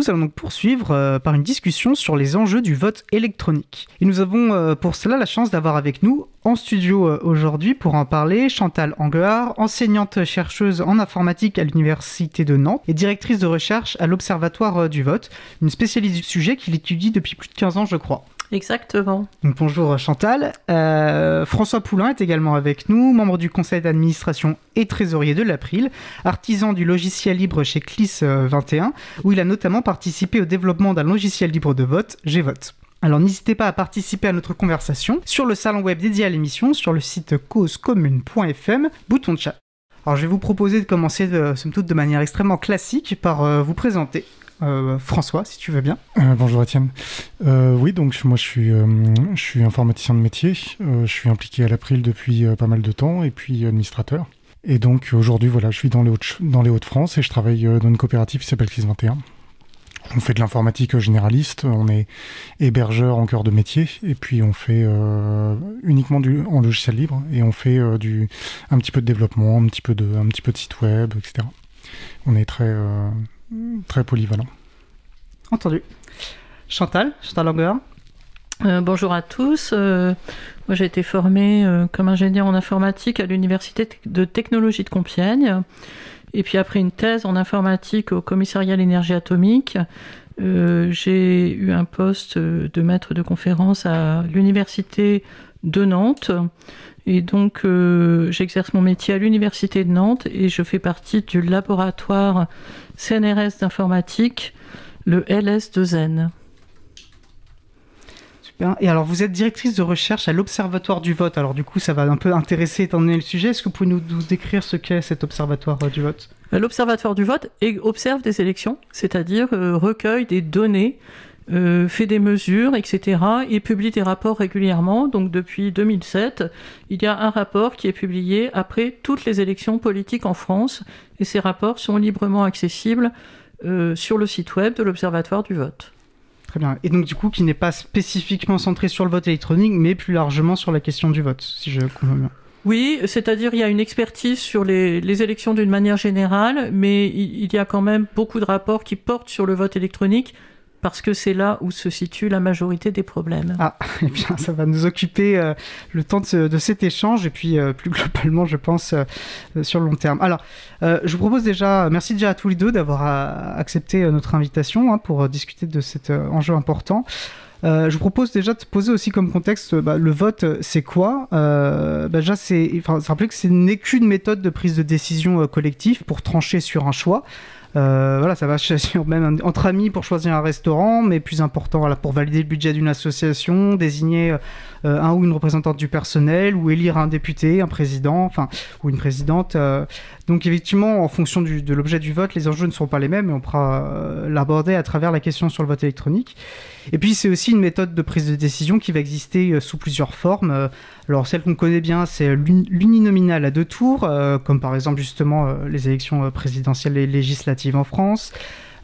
Nous allons donc poursuivre euh, par une discussion sur les enjeux du vote électronique. Et nous avons euh, pour cela la chance d'avoir avec nous en studio euh, aujourd'hui pour en parler Chantal Anguard, enseignante chercheuse en informatique à l'Université de Nantes et directrice de recherche à l'Observatoire du vote, une spécialiste du sujet qu'il étudie depuis plus de 15 ans je crois. Exactement. Donc, bonjour Chantal. Euh, François Poulain est également avec nous, membre du conseil d'administration et trésorier de l'April, artisan du logiciel libre chez CLIS 21, où il a notamment participé au développement d'un logiciel libre de vote, Gvote. Alors n'hésitez pas à participer à notre conversation sur le salon web dédié à l'émission sur le site causecommune.fm, bouton de chat. Alors je vais vous proposer de commencer, de, de manière extrêmement classique par euh, vous présenter. Euh, François, si tu veux bien. Euh, bonjour Étienne. Euh, oui, donc moi je suis, je suis informaticien de métier. je suis impliqué à l'April depuis pas mal de temps et puis administrateur. Et donc aujourd'hui, voilà, je suis dans les Hauts-de-France et je travaille dans une coopérative qui s'appelle CIS 21. On fait de l'informatique généraliste, on est hébergeur en cœur de métier, et puis on fait uniquement du en logiciel libre, et on fait du un petit peu de développement, un petit peu de un petit peu de site web, etc. On est très très polyvalent. Entendu. Chantal, Chantal Langer. Euh, bonjour à tous. Euh, moi, j'ai été formée euh, comme ingénieur en informatique à l'Université de technologie de Compiègne. Et puis, après une thèse en informatique au commissariat à l'énergie atomique, j'ai eu un poste de maître de conférence à l'Université de Nantes. Et donc, j'exerce mon métier à l'Université de Nantes et je fais partie du laboratoire CNRS d'informatique, le LS2N. Super. Et alors, vous êtes directrice de recherche à l'Observatoire du vote. Alors, du coup, ça va un peu intéresser étant donné le sujet. Est-ce que vous pouvez nous, décrire ce qu'est cet Observatoire euh, du vote? Euh, L'Observatoire du vote observe des élections, c'est-à-dire euh, recueille des données fait des mesures, etc., et publie des rapports régulièrement. Donc depuis 2007, il y a un rapport qui est publié après toutes les élections politiques en France, et ces rapports sont librement accessibles euh, sur le site web de l'Observatoire du vote. Très bien. Et donc du coup, qui n'est pas spécifiquement centré sur le vote électronique, mais plus largement sur la question du vote, si je comprends bien. Oui, c'est-à-dire il y a une expertise sur les, les élections d'une manière générale, mais il, y a quand même beaucoup de rapports qui portent sur le vote électronique parce que c'est là où se situe la majorité des problèmes. Ah, eh bien, ça va nous occuper euh, le temps de, cet échange et puis euh, plus globalement, je pense, euh, sur le long terme. Alors, je vous propose déjà, merci déjà à tous les deux d'avoir accepté notre invitation hein, pour discuter de cet enjeu important. je vous propose déjà de poser aussi comme contexte bah, le vote, c'est quoi? Bah, Déjà, c'est enfin, rappeler que ce n'est qu'une méthode de prise de décision collective pour trancher sur un choix. Euh, voilà, ça va choisir même entre amis pour choisir un restaurant, mais plus important, voilà, pour valider le budget d'une association, désigner euh, un ou une représentante du personnel, ou élire un député, un président, enfin, ou une présidente. Euh. donc effectivement, en fonction de l'objet du vote, les enjeux ne sont pas les mêmes, et on pourra l'aborder à travers la question sur le vote électronique. Et puis c'est aussi une méthode de prise de décision qui va exister euh, sous plusieurs formes. Euh, alors celle qu'on connaît bien, c'est l'uninominal à deux tours, euh, comme par exemple justement les élections présidentielles et législatives en France.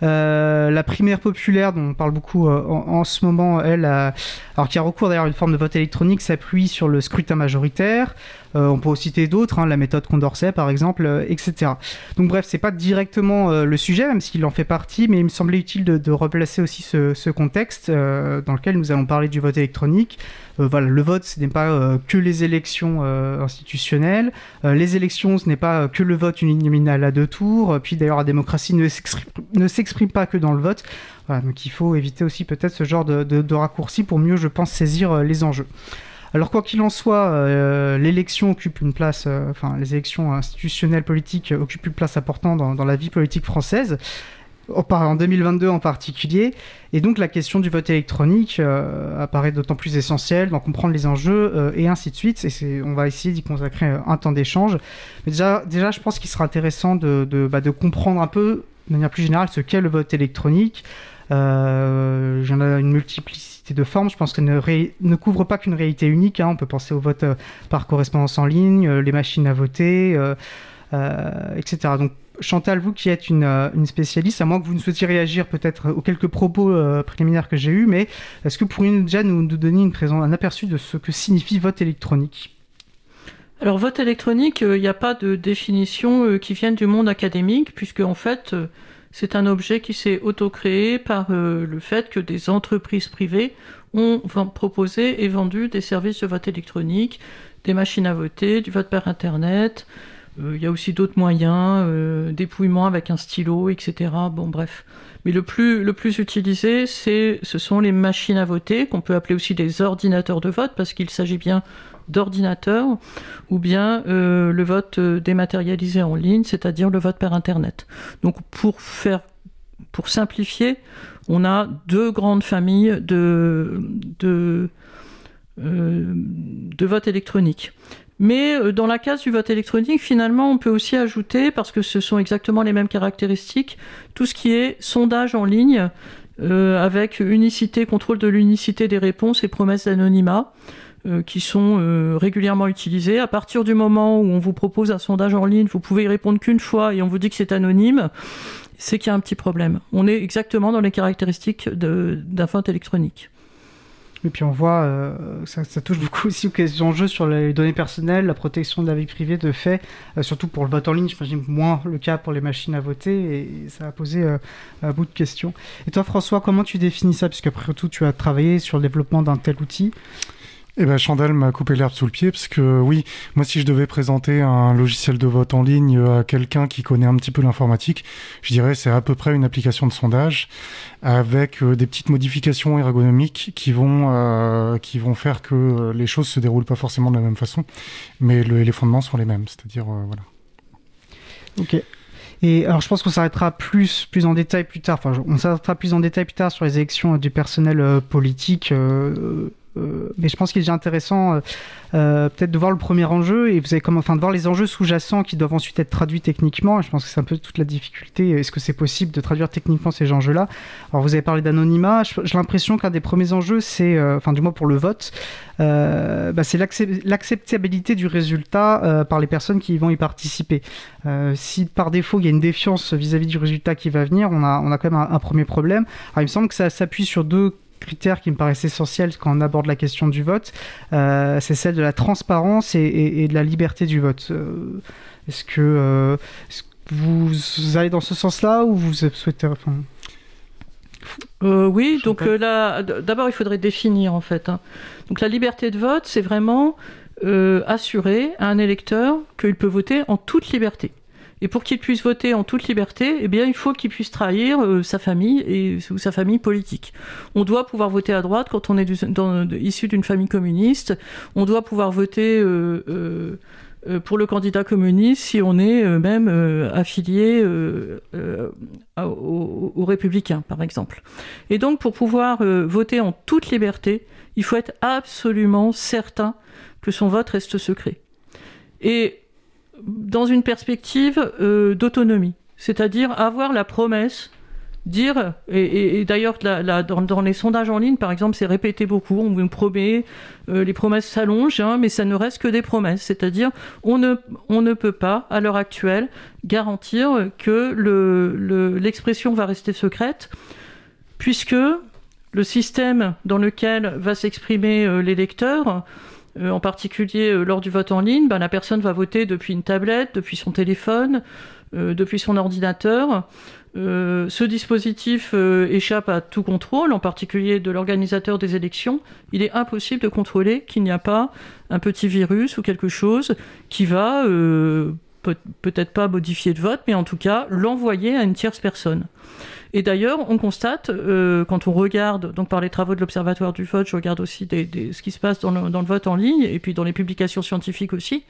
La primaire populaire, dont on parle beaucoup en, ce moment, elle, alors qui a recours d'ailleurs à une forme de vote électronique, s'appuie sur le scrutin majoritaire. Euh, on peut citer d'autres, hein, la méthode Condorcet par exemple, euh, etc. Donc bref, c'est pas directement euh, le sujet, même s'il en fait partie, mais il me semblait utile de, replacer aussi ce, contexte dans lequel nous allons parler du vote électronique. Voilà, le vote, ce n'est pas que les élections institutionnelles. les élections, ce n'est pas que le vote uninominal à deux tours. Puis d'ailleurs, la démocratie ne s'exprime pas que dans le vote. donc il faut éviter aussi peut-être ce genre de, raccourci pour mieux, je pense, saisir les enjeux. Alors quoi qu'il en soit, euh, l'élection occupe une place, euh, enfin les élections institutionnelles politiques occupent une place importante dans, la vie politique française en 2022 en particulier. Et donc la question du vote électronique euh, apparaît d'autant plus essentielle d'en comprendre les enjeux et ainsi de suite. Et on va essayer d'y consacrer un temps d'échange. Mais déjà, déjà, je pense qu'il sera intéressant de, bah, de, comprendre un peu, de manière plus générale, ce qu'est le vote électronique. Euh, J'en ai une multiplicité de formes. Je pense qu'elle ne, ne, couvre pas qu'une réalité unique. Hein. On peut penser au vote euh, par correspondance en ligne, euh, les machines à voter, euh, etc. Donc Chantal, vous qui êtes une, spécialiste, à moins que vous ne souhaitiez réagir peut-être aux quelques propos préliminaires que j'ai eus, mais est-ce que vous pourriez déjà nous, donner un aperçu de ce que signifie vote électronique? Alors vote électronique, il n'y a pas de définition qui vienne du monde académique, puisque en fait c'est un objet qui s'est auto-créé par le fait que des entreprises privées ont proposé et vendu des services de vote électronique, des machines à voter, du vote par Internet. Il y a aussi d'autres moyens, dépouillement avec un stylo, etc. Bon, bref. Mais le plus, le plus utilisé, ce sont les machines à voter, qu'on peut appeler aussi des ordinateurs de vote, parce qu'il s'agit bien d'ordinateurs, ou bien euh, le vote euh, dématérialisé en ligne, c'est-à-dire le vote par Internet. Donc pour faire, pour simplifier, on a deux grandes familles de, de, euh, de vote électronique. Mais euh, dans la case du vote électronique, finalement, on peut aussi ajouter, parce que ce sont exactement les mêmes caractéristiques, tout ce qui est sondage en ligne, euh, avec unicité, contrôle de l'unicité des réponses et promesses d'anonymat, euh, qui sont régulièrement utilisées. À partir du moment où on vous propose un sondage en ligne, vous pouvez y répondre qu'une fois et on vous dit que c'est anonyme, c'est qu'il y a un petit problème. On est exactement dans les caractéristiques d'un vote électronique. Et puis on voit, euh, ça, touche beaucoup aussi aux enjeux sur les données personnelles, la protection de la vie privée de fait, euh, surtout pour le vote en ligne, j'imagine moins le cas pour les machines à voter, et, ça a posé euh, un bout de questions. Et toi François, comment tu définis ça? Puisque après tout, tu as travaillé sur le développement d'un tel outil. Eh ben, Chandel m'a coupé l'herbe sous le pied parce que oui, moi si je devais présenter un logiciel de vote en ligne à quelqu'un qui connaît un petit peu l'informatique, je dirais c'est à peu près une application de sondage avec euh, des petites modifications ergonomiques qui vont euh, qui vont faire que les choses se déroulent pas forcément de la même façon, mais les fondements sont les mêmes, c'est-à-dire euh, voilà. Ok. Et alors, je pense qu'on s'arrêtera plus, plus en détail plus tard. Enfin, on s'arrêtera plus en détail plus tard sur les élections du personnel politique. Mais je pense qu'il est intéressant euh, euh, peut-être de voir le premier enjeu et vous avez comme, enfin, de voir les enjeux sous-jacents qui doivent ensuite être traduits techniquement. je pense que c'est un peu toute la difficulté. Est-ce que c'est possible de traduire techniquement ces enjeux-là? Alors vous avez parlé d'anonymat. J'ai l'impression qu'un des premiers enjeux, c'est, enfin du moins pour le vote, bah, c'est l'acceptabilité du résultat par les personnes qui vont y participer. si par défaut il y a une défiance vis-à-vis du résultat qui va venir, on a, on a quand même un, un premier problème. Alors il me semble que ça s'appuie sur deux critère qui me paraissent essentiel quand on aborde la question du vote, euh, c'est celle de la transparence et, de la liberté du vote. Euh, est-ce que, euh, vous allez dans ce sens-là ou vous souhaitez... oui, donc là, d'abord il faudrait définir en fait. Hein. Donc la liberté de vote, c'est vraiment assurer à un électeur qu'il peut voter en toute liberté. Et pour qu'il puisse voter en toute liberté, eh bien, il faut qu'il puisse trahir euh, sa famille et ou sa famille politique. On doit pouvoir voter à droite quand on est issu d'une famille communiste. On doit pouvoir voter euh, euh, pour le candidat communiste si on est même affilié aux, républicains, par exemple. Et donc, pour pouvoir voter en toute liberté, il faut être absolument certain que son vote reste secret. Et dans une perspective euh, d'autonomie, c'est-à-dire avoir la promesse, dire, et, d'ailleurs dans, les sondages en ligne, par exemple, c'est répété beaucoup, on vous promet, euh, les promesses s'allongent, hein, mais ça ne reste que des promesses, c'est-à-dire on ne, on ne peut pas, à l'heure actuelle, garantir que l'expression le, va rester secrète, puisque le système dans lequel va s'exprimer euh, l'électeur, euh, en particulier euh, lors du vote en ligne, ben, la personne va voter depuis une tablette, depuis son téléphone, euh, depuis son ordinateur. ce dispositif échappe à tout contrôle, en particulier de l'organisateur des élections. Il est impossible de contrôler qu'il n'y a pas un petit virus ou quelque chose qui va peut-être pas modifier le vote, mais en tout cas l'envoyer à une tierce personne. Et d'ailleurs, on constate, euh, quand on regarde, donc par les travaux de l'Observatoire du vote, je regarde aussi ce qui se passe dans le, vote en ligne, et puis dans les publications scientifiques aussi,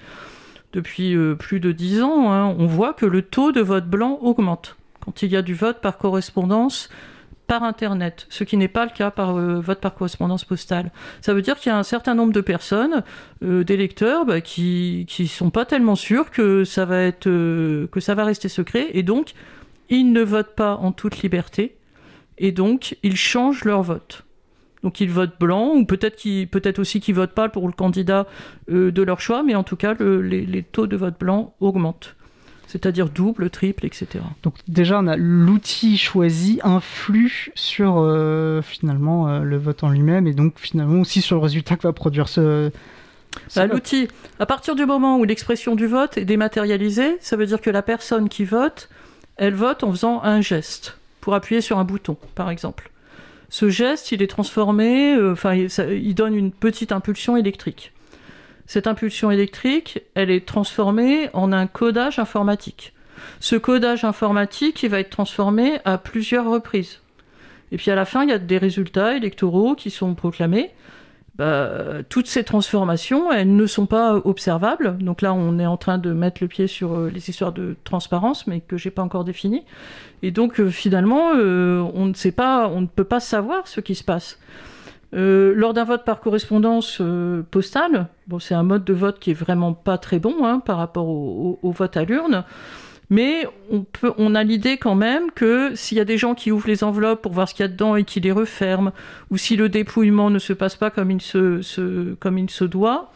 depuis euh, plus de dix ans, hein, on voit que le taux de vote blanc augmente quand il y a du vote par correspondance par Internet, ce qui n'est pas le cas par euh, vote par correspondance postale. Ça veut dire qu'il y a un certain nombre de personnes, d'électeurs, bah, qui ne sont pas tellement sûrs que ça va être que ça va rester secret, et donc ils ne votent pas en toute liberté et donc ils changent leur vote. Donc ils votent blanc ou peut-être peut aussi qu'ils votent pas pour le candidat euh, de leur choix, mais en tout cas les, taux de vote blanc augmentent. C'est-à-dire double, triple, etc. Donc déjà, on a l'outil choisi influe sur euh, finalement euh, le vote en lui-même et donc finalement aussi sur le résultat que va produire ce, bah, L'outil, à partir du moment où l'expression du vote est dématérialisée, ça veut dire que la personne qui vote elle vote en faisant un geste pour appuyer sur un bouton, par exemple. Ce geste, il est transformé, euh, il donne une petite impulsion électrique. Cette impulsion électrique, elle est transformée en un codage informatique. Ce codage informatique, il va être transformé à plusieurs reprises. Et puis à la fin, il y a des résultats électoraux qui sont proclamés. Bah, toutes ces transformations, elles ne sont pas observables. Donc là, on est en train de mettre le pied sur euh, les histoires de transparence, mais que j'ai pas encore définies. Et donc euh, finalement, euh, on ne sait pas, on ne peut pas savoir ce qui se passe. Lors d'un vote par correspondance postale, bon, c'est un mode de vote qui est vraiment pas très bon hein, par rapport au vote à l'urne. Mais on, a l'idée quand même que s'il y a des gens qui ouvrent les enveloppes pour voir ce qu'il y a dedans et qui les referment, ou si le dépouillement ne se passe pas comme il se doit,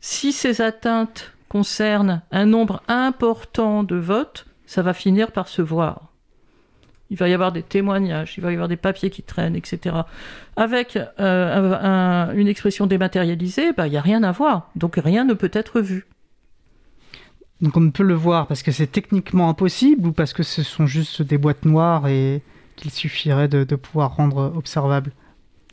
si ces atteintes concernent un nombre important de votes, ça va finir par se voir. Il va y avoir des témoignages, il va y avoir des papiers qui traînent, etc. Avec euh, une expression dématérialisée, bah, il n'y a rien à voir. Donc rien ne peut être vu. Donc on ne peut le voir parce que c'est techniquement impossible ou parce que ce sont juste des boîtes noires et qu'il suffirait de, pouvoir rendre observable?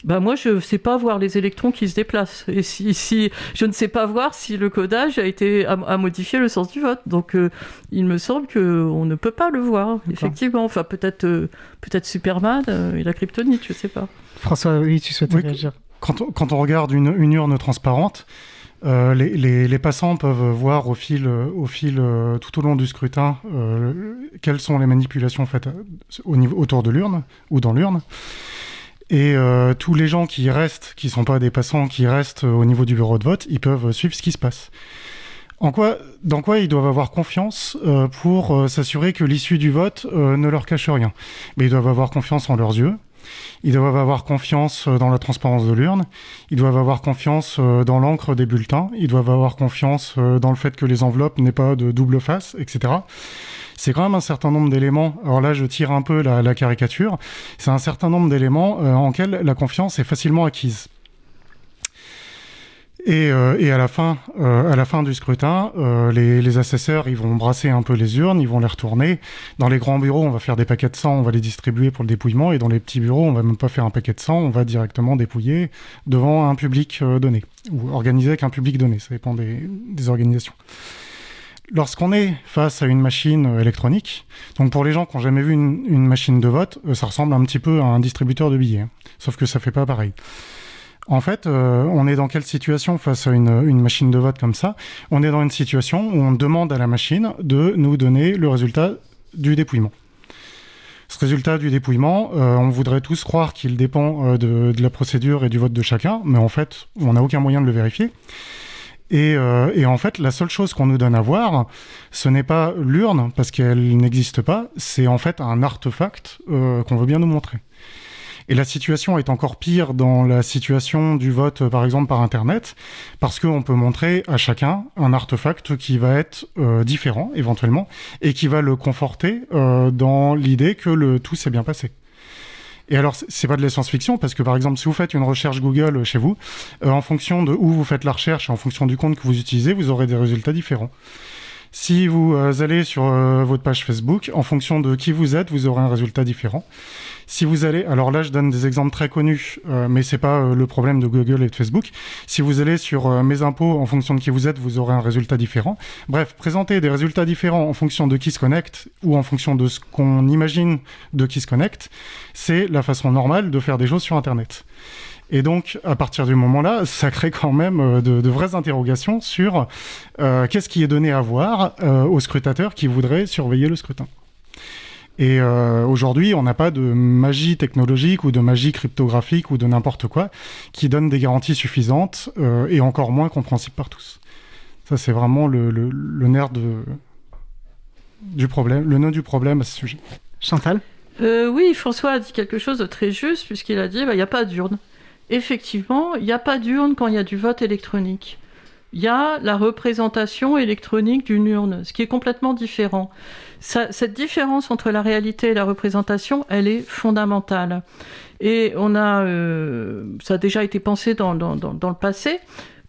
Bah moi, je ne sais pas voir les électrons qui se déplacent. Et si, si je ne sais pas voir si le codage a été a, modifié le sens du vote. Donc, euh, il me semble qu'on ne peut pas le voir, effectivement. Enfin, peut-être euh, peut-être Superman euh, et la kryptonite, je ne sais pas. François, oui, tu souhaites réagir quand on, quand on, regarde une, une urne transparente, euh, les, passants peuvent voir au fil, au fil euh, tout au long du scrutin euh, quelles sont les manipulations faites au niveau, autour de l'urne ou dans l'urne. Et tous les gens qui restent, qui ne sont pas des passants, qui restent au niveau du bureau de vote, ils peuvent suivre ce qui se passe. En quoi, dans quoi ils doivent avoir confiance pour s'assurer que l'issue du vote ne leur cache rien? Mais ils doivent avoir confiance en leurs yeux, ils doivent avoir confiance euh, dans la transparence de l'urne, ils doivent avoir confiance euh, dans l'encre des bulletins, ils doivent avoir confiance euh, dans le fait que les enveloppes n'aient pas de double face, etc. C'est quand même un certain nombre d'éléments. Alors là, je tire un peu la, caricature. C'est un certain nombre d'éléments en lesquels la confiance est facilement acquise. Et, euh, à la fin, euh, à la fin du scrutin, euh, les, assesseurs, ils vont brasser un peu les urnes, ils vont les retourner. Dans les grands bureaux, on va faire des paquets de sang, on va les distribuer pour le dépouillement. Et dans les petits bureaux, on va même pas faire un paquet de sang, on va directement dépouiller devant un public donné ou organiser avec un public donné. Ça dépend des organisations. Lorsqu'on est face à une machine électronique, donc pour les gens qui n'ont jamais vu une, machine de vote, ça ressemble un petit peu à un distributeur de billets, hein. sauf que ça fait pas pareil. En fait, euh, on est dans quelle situation face à une, machine de vote comme ça? On est dans une situation où on demande à la machine de nous donner le résultat du dépouillement. Ce résultat du dépouillement, euh, on voudrait tous croire qu'il dépend euh, de, la procédure et du vote de chacun, mais en fait, on n'a aucun moyen de le vérifier. Et, et, en fait, la seule chose qu'on nous donne à voir, ce n'est pas l'urne, parce qu'elle n'existe pas, c'est en fait un artefact qu'on veut bien nous montrer. Et la situation est encore pire dans la situation du vote, par exemple, par Internet, parce qu'on peut montrer à chacun un artefact qui va être euh, différent, éventuellement, et qui va le conforter euh, dans l'idée que le tout s'est bien passé. Et alors, c'est pas de la science-fiction, parce que par exemple, si vous faites une recherche Google chez vous, euh, en fonction de où vous faites la recherche, en fonction du compte que vous utilisez, vous aurez des résultats différents. Si vous allez sur votre page Facebook, en fonction de qui vous êtes, vous aurez un résultat différent. Si vous allez, alors là je donne des exemples très connus, euh, mais c'est pas euh, le problème de Google et de Facebook. Si vous allez sur euh, mes impôts, en fonction de qui vous êtes, vous aurez un résultat différent. Bref, présenter des résultats différents en fonction de qui se connecte ou en fonction de ce qu'on imagine de qui se connecte, c'est la façon normale de faire des choses sur Internet. Et donc, à partir du moment-là, ça crée quand même de, de vraies interrogations sur qu'est-ce qui est donné à voir aux scrutateurs qui voudraient surveiller le scrutin. Et euh, aujourd'hui, on n'a pas de magie technologique ou de magie cryptographique ou de n'importe quoi qui donne des garanties suffisantes euh, et encore moins compréhensibles par tous. Ça, c'est vraiment le, nerf de, du problème, le nœud du problème à ce sujet. Chantal? Euh, Oui, François a dit quelque chose de très juste puisqu'il a dit bah, il n'y a pas d'urne. Effectivement, il n'y a pas d'urne quand il y a du vote électronique. Il y a la représentation électronique d'une urne, ce qui est complètement différent cette différence entre la réalité et la représentation, elle est fondamentale. Et on a, euh, ça a déjà été pensé dans, le passé.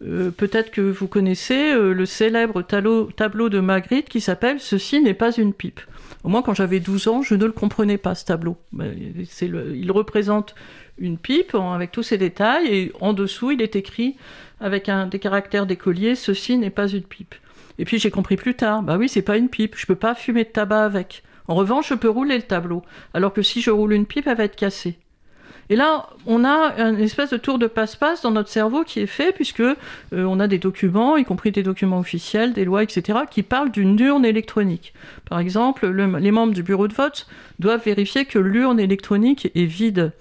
Euh, peut-être que vous connaissez euh, le célèbre tableau, de Magritte qui s'appelle Ceci n'est pas une pipe. Moi, quand j'avais 12 ans, je ne le comprenais pas, ce tableau. Le, il représente une pipe avec tous ses détails, et en dessous, il est écrit avec un, des caractères d'écolier, ceci n'est pas une pipe. Et puis j'ai compris plus tard, bah oui, c'est pas une pipe, je peux pas fumer de tabac avec. En revanche, je peux rouler le tableau, alors que si je roule une pipe, elle va être cassée. Et là, on a une espèce de tour de passe-passe dans notre cerveau qui est fait, puisque euh, on a des documents, y compris des documents officiels, des lois, etc., qui parlent d'une urne électronique. Par exemple, les membres du bureau de vote doivent vérifier que l'urne électronique est vide.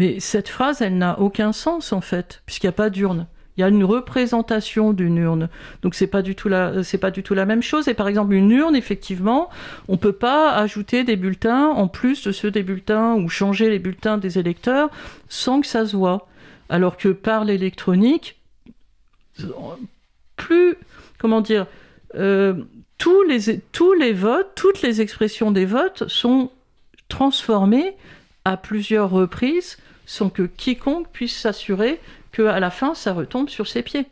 Mais cette phrase, elle n'a aucun sens, en fait, puisqu'il n'y a pas d'urne il y a une représentation d'une urne. Donc c'est pas pas du tout la même chose. Et par exemple une urne, effectivement, on peut pas ajouter des bulletins en plus de ceux des bulletins ou changer les bulletins des électeurs sans que ça se voit. Alors que par l'électronique, plus comment dire, euh, tous les tous les votes, toutes les expressions des votes sont transformées à plusieurs reprises sans que quiconque puisse s'assurer qu'à la fin, ça retombe sur ses pieds.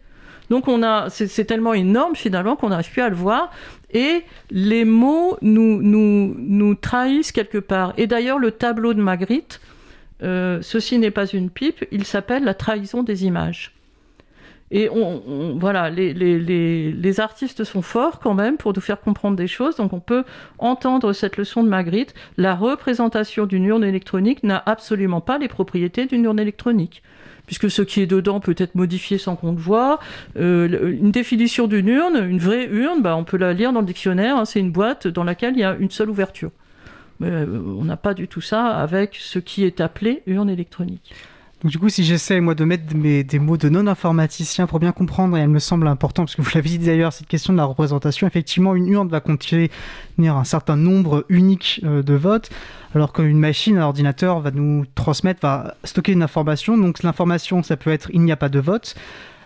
Donc on a, c'est tellement énorme finalement qu'on n'arrive plus à le voir. Et les mots nous, nous, trahissent quelque part. Et d'ailleurs, le tableau de Magritte, euh, ceci n'est pas une pipe, il s'appelle La trahison des images. Et on, voilà, les, les, artistes sont forts quand même pour nous faire comprendre des choses. Donc on peut entendre cette leçon de Magritte. La représentation d'une urne électronique n'a absolument pas les propriétés d'une urne électronique puisque ce qui est dedans peut être modifié sans qu'on le. Euh, une définition d'une urne, une vraie urne, bah, on peut la lire dans le dictionnaire, hein, c'est une boîte dans laquelle il y a une seule ouverture. Mais euh, on n'a pas du tout ça avec ce qui est appelé urne électronique. Donc du coup, si j'essaie moi de mettre des mots de non-informaticien pour bien comprendre, et elle me semble important, parce que vous l'avez dit d'ailleurs, cette question de la représentation, effectivement, une urne va contenir un certain nombre unique euh, de votes, alors qu'une machine, un ordinateur va nous transmettre, va stocker une information. Donc l'information, ça peut être il n'y a pas de vote.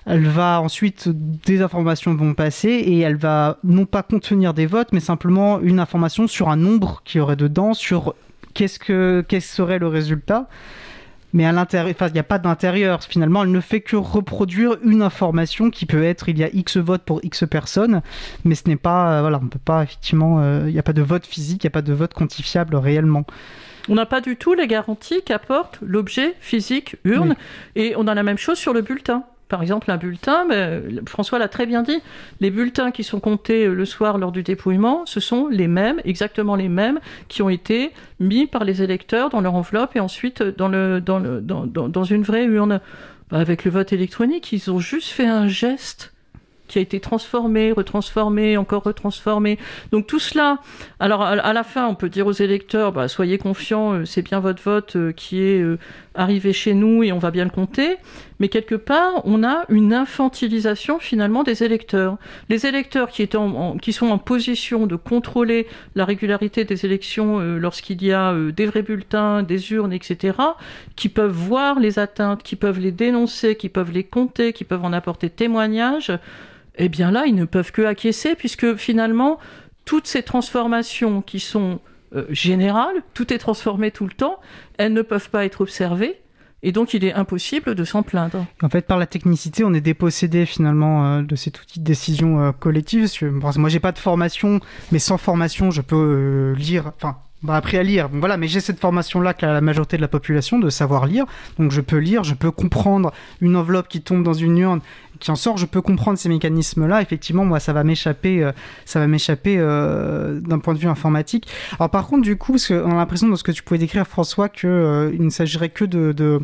Elle va ensuite, des informations vont passer et elle va non pas contenir des votes, mais simplement une information sur un nombre qui aurait dedans, sur qu'est-ce que quel serait le résultat mais à l'intérieur, il n'y a pas d'intérieur. Finalement, elle ne fait que reproduire une information qui peut être il y a X votes pour X personnes, mais ce n'est pas, euh, voilà, on peut pas effectivement, euh, il n'y a pas de vote physique, il n'y a pas de vote quantifiable réellement. On n'a pas du tout les garanties qu'apporte l'objet physique urne, et on a la même chose sur le bulletin. Par exemple, un bulletin, mais François l'a très bien dit, les bulletins qui sont comptés le soir lors du dépouillement, ce sont les mêmes, exactement les mêmes, qui ont été mis par les électeurs dans leur enveloppe et ensuite dans, le, dans, une vraie urne. Bah, avec le vote électronique, ils ont juste fait un geste qui a été transformé, retransformé, encore retransformé. Donc tout cela, alors à, la fin, on peut dire aux électeurs, bah, soyez confiants, euh, c'est bien votre vote euh, qui est euh, arrivé chez nous et on va bien le compter. Mais quelque part, on a une infantilisation finalement des électeurs. Les électeurs qui, qui sont en position de contrôler la régularité des élections lorsqu'il y a des vrais bulletins, des urnes, etc., qui peuvent voir les atteintes, qui peuvent les dénoncer, qui peuvent les compter, qui peuvent en apporter témoignage, eh bien là, ils ne peuvent que acquiescer, puisque finalement, toutes ces transformations qui sont euh, générales, tout est transformé tout le temps, elles ne peuvent pas être observées. Et donc, il est impossible de s'en plaindre. En fait, par la technicité, on est dépossédé finalement euh, de cet outil de décision euh, collective. Moi, moi, j'ai pas de formation, mais sans formation, je peux lire. Enfin, bah, appris à lire. voilà, mais j'ai cette formation-là qu'a la majorité de la population de savoir lire. Donc je peux lire, je peux comprendre une enveloppe qui tombe dans une urne, qui en sort, je peux comprendre ces mécanismes-là. Effectivement, moi, ça va m'échapper, euh, ça va m'échapper euh, d'un point de vue informatique. Alors par contre, du coup, parce qu'on a l'impression dans ce que tu pouvais décrire, François, qu'il euh, ne s'agirait que de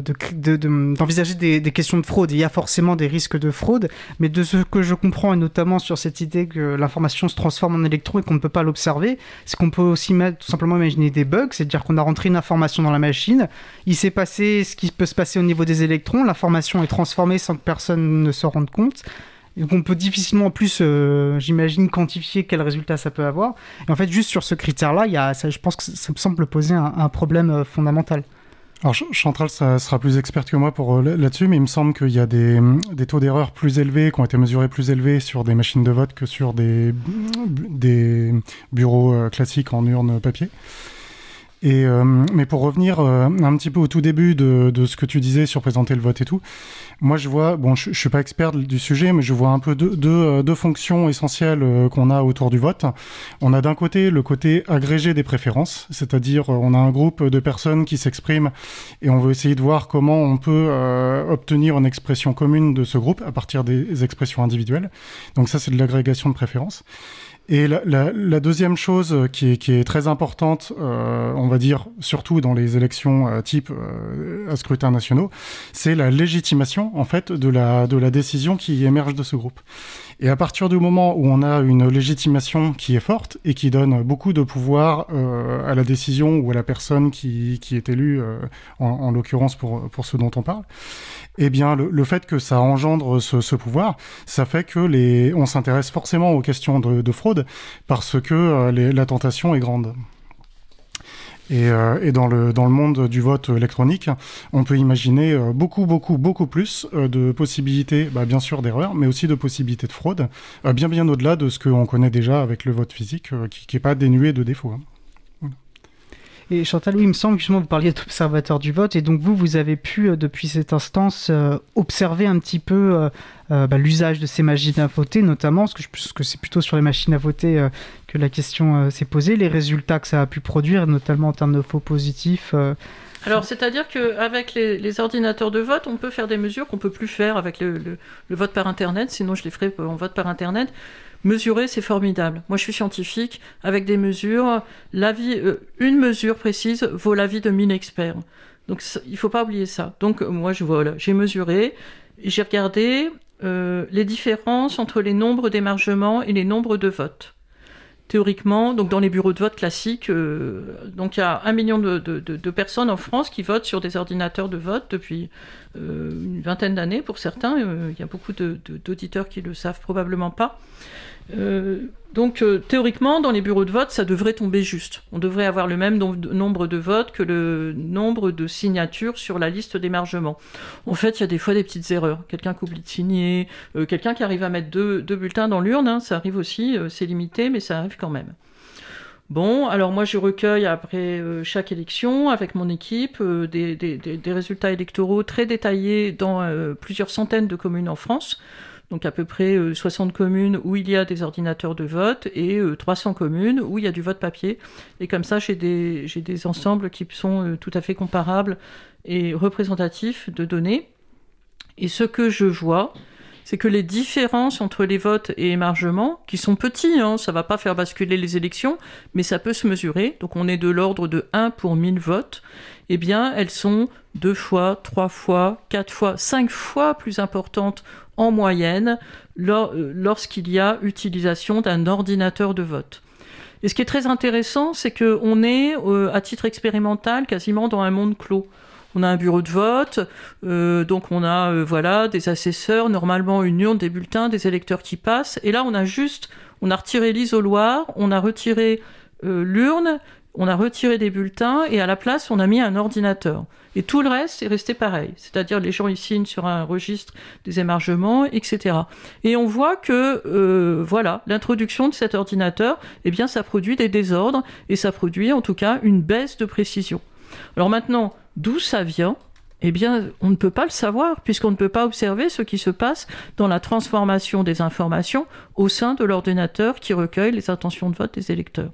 d'envisager des, questions de fraude. il y a forcément des risques de fraude, mais de ce que je comprends, et notamment sur cette idée que l'information se transforme en électron et qu'on ne peut pas l'observer, c'est qu'on peut aussi tout simplement imaginer des bugs, c'est-à-dire qu'on a rentré une information dans la machine, il s'est passé ce qui peut se passer au niveau des électrons, l'information est transformée sans que personne ne se rende compte. Donc on peut difficilement en plus, euh, j'imagine, quantifier quel résultat ça peut avoir. Et en fait, juste sur ce critère-là, je pense que ça me semble poser un, problème euh, fondamental. Alors Chantal ça sera plus experte que moi pour euh, là-dessus, mais il me semble qu'il y a des, des taux d'erreur plus élevés, qui ont été mesurés plus élevés sur des machines de vote que sur des, des bureaux euh, classiques en urne papier. Et, euh, mais pour revenir euh, un petit peu au tout début de, de, ce que tu disais sur présenter le vote et tout, moi je vois, bon, je, je suis pas expert du sujet, mais je vois un peu deux, deux, euh, deux fonctions essentielles qu'on a autour du vote. On a d'un côté le côté agrégé des préférences, c'est-à-dire on a un groupe de personnes qui s'expriment et on veut essayer de voir comment on peut obtenir une expression commune de ce groupe à partir des expressions individuelles. Donc ça c'est de l'agrégation de préférences. Et la, deuxième chose qui est, qui est très importante, euh, on va dire surtout dans les élections euh, type euh, à scrutin nationaux, c'est la légitimation en fait de la, de la décision qui émerge de ce groupe. Et à partir du moment où on a une légitimation qui est forte et qui donne beaucoup de pouvoir euh, à la décision ou à la personne qui, est élue, euh, en, en l'occurrence pour, ce dont on parle, eh bien, le, fait que ça engendre ce, pouvoir, ça fait que on s'intéresse forcément aux questions de, de fraude parce que euh, la tentation est grande. Et, euh, et, dans, le, dans le monde du vote électronique, on peut imaginer euh, beaucoup, beaucoup, beaucoup plus euh, de possibilités, bah, bien sûr d'erreurs, mais aussi de possibilités de fraude, bien, bien au-delà de ce qu'on connaît déjà avec le vote physique, qui n'est pas dénué de défauts. Hein. Et Chantal, oui, il me semble justement vous parliez d'observateur du vote, et donc vous, vous avez pu, euh, depuis cette instance, euh, observer un petit peu euh, bah, l'usage de ces machines à voter, notamment, parce que, que c'est plutôt sur les machines à voter que la question s'est posée, les résultats que ça a pu produire, notamment en termes de faux positifs. Alors, c'est-à-dire qu'avec les, les, ordinateurs de vote, on peut faire des mesures qu'on peut plus faire avec le, le, le, vote par Internet, sinon je les ferai en vote par Internet. Mesurer, c'est formidable. Moi, je suis scientifique. Avec des mesures, euh, une mesure précise vaut l'avis de 1000 experts. Donc, il faut pas oublier ça. Donc, moi, je voilà, j'ai mesuré, j'ai regardé euh, les différences entre les nombres d'émargements et les nombres de votes. Théoriquement, donc dans les bureaux de vote classiques, euh, il y a un million de, personnes en France qui votent sur des ordinateurs de vote depuis euh, une vingtaine d'années pour certains. Euh, il y a beaucoup d'auditeurs qui le savent probablement pas. Euh, donc euh, théoriquement, dans les bureaux de vote, ça devrait tomber juste. On devrait avoir le même nombre de votes que le nombre de signatures sur la liste d'émargement. En fait, il y a des fois des petites erreurs. Quelqu'un qui oublie de signer, euh, quelqu'un qui arrive à mettre deux, bulletins dans l'urne, hein, ça arrive aussi, c'est limité, mais ça arrive quand même. Bon, alors moi je recueille après chaque élection avec mon équipe des, résultats électoraux très détaillés dans plusieurs centaines de communes en France donc à peu près euh, 60 communes où il y a des ordinateurs de vote et euh, 300 communes où il y a du vote papier. Et comme ça, j'ai des, des ensembles qui sont euh, tout à fait comparables et représentatifs de données. Et ce que je vois, c'est que les différences entre les votes et émargements, qui sont petits, hein, ça va pas faire basculer les élections, mais ça peut se mesurer, donc on est de l'ordre de 1 pour 1000 votes, eh bien elles sont deux fois, trois fois, quatre fois, cinq fois plus importantes en moyenne lor lorsqu'il y a utilisation d'un ordinateur de vote. Et ce qui est très intéressant, c'est qu'on est, euh, à titre expérimental, quasiment dans un monde clos on a un bureau de vote, euh, donc on a euh, voilà des assesseurs, normalement une urne, des bulletins, des électeurs qui passent, et là on a juste, on a retiré l'isoloir, on a retiré euh, l'urne, on a retiré des bulletins, et à la place on a mis un ordinateur. Et tout le reste est resté pareil, c'est-à-dire les gens ils signent sur un registre des émargements, etc. Et on voit que euh, voilà, l'introduction de cet ordinateur, eh bien ça produit des désordres et ça produit en tout cas une baisse de précision. Alors maintenant, D'où ça vient? Eh bien, on ne peut pas le savoir, puisqu'on ne peut pas observer ce qui se passe dans la transformation des informations au sein de l'ordinateur qui recueille les intentions de vote des électeurs.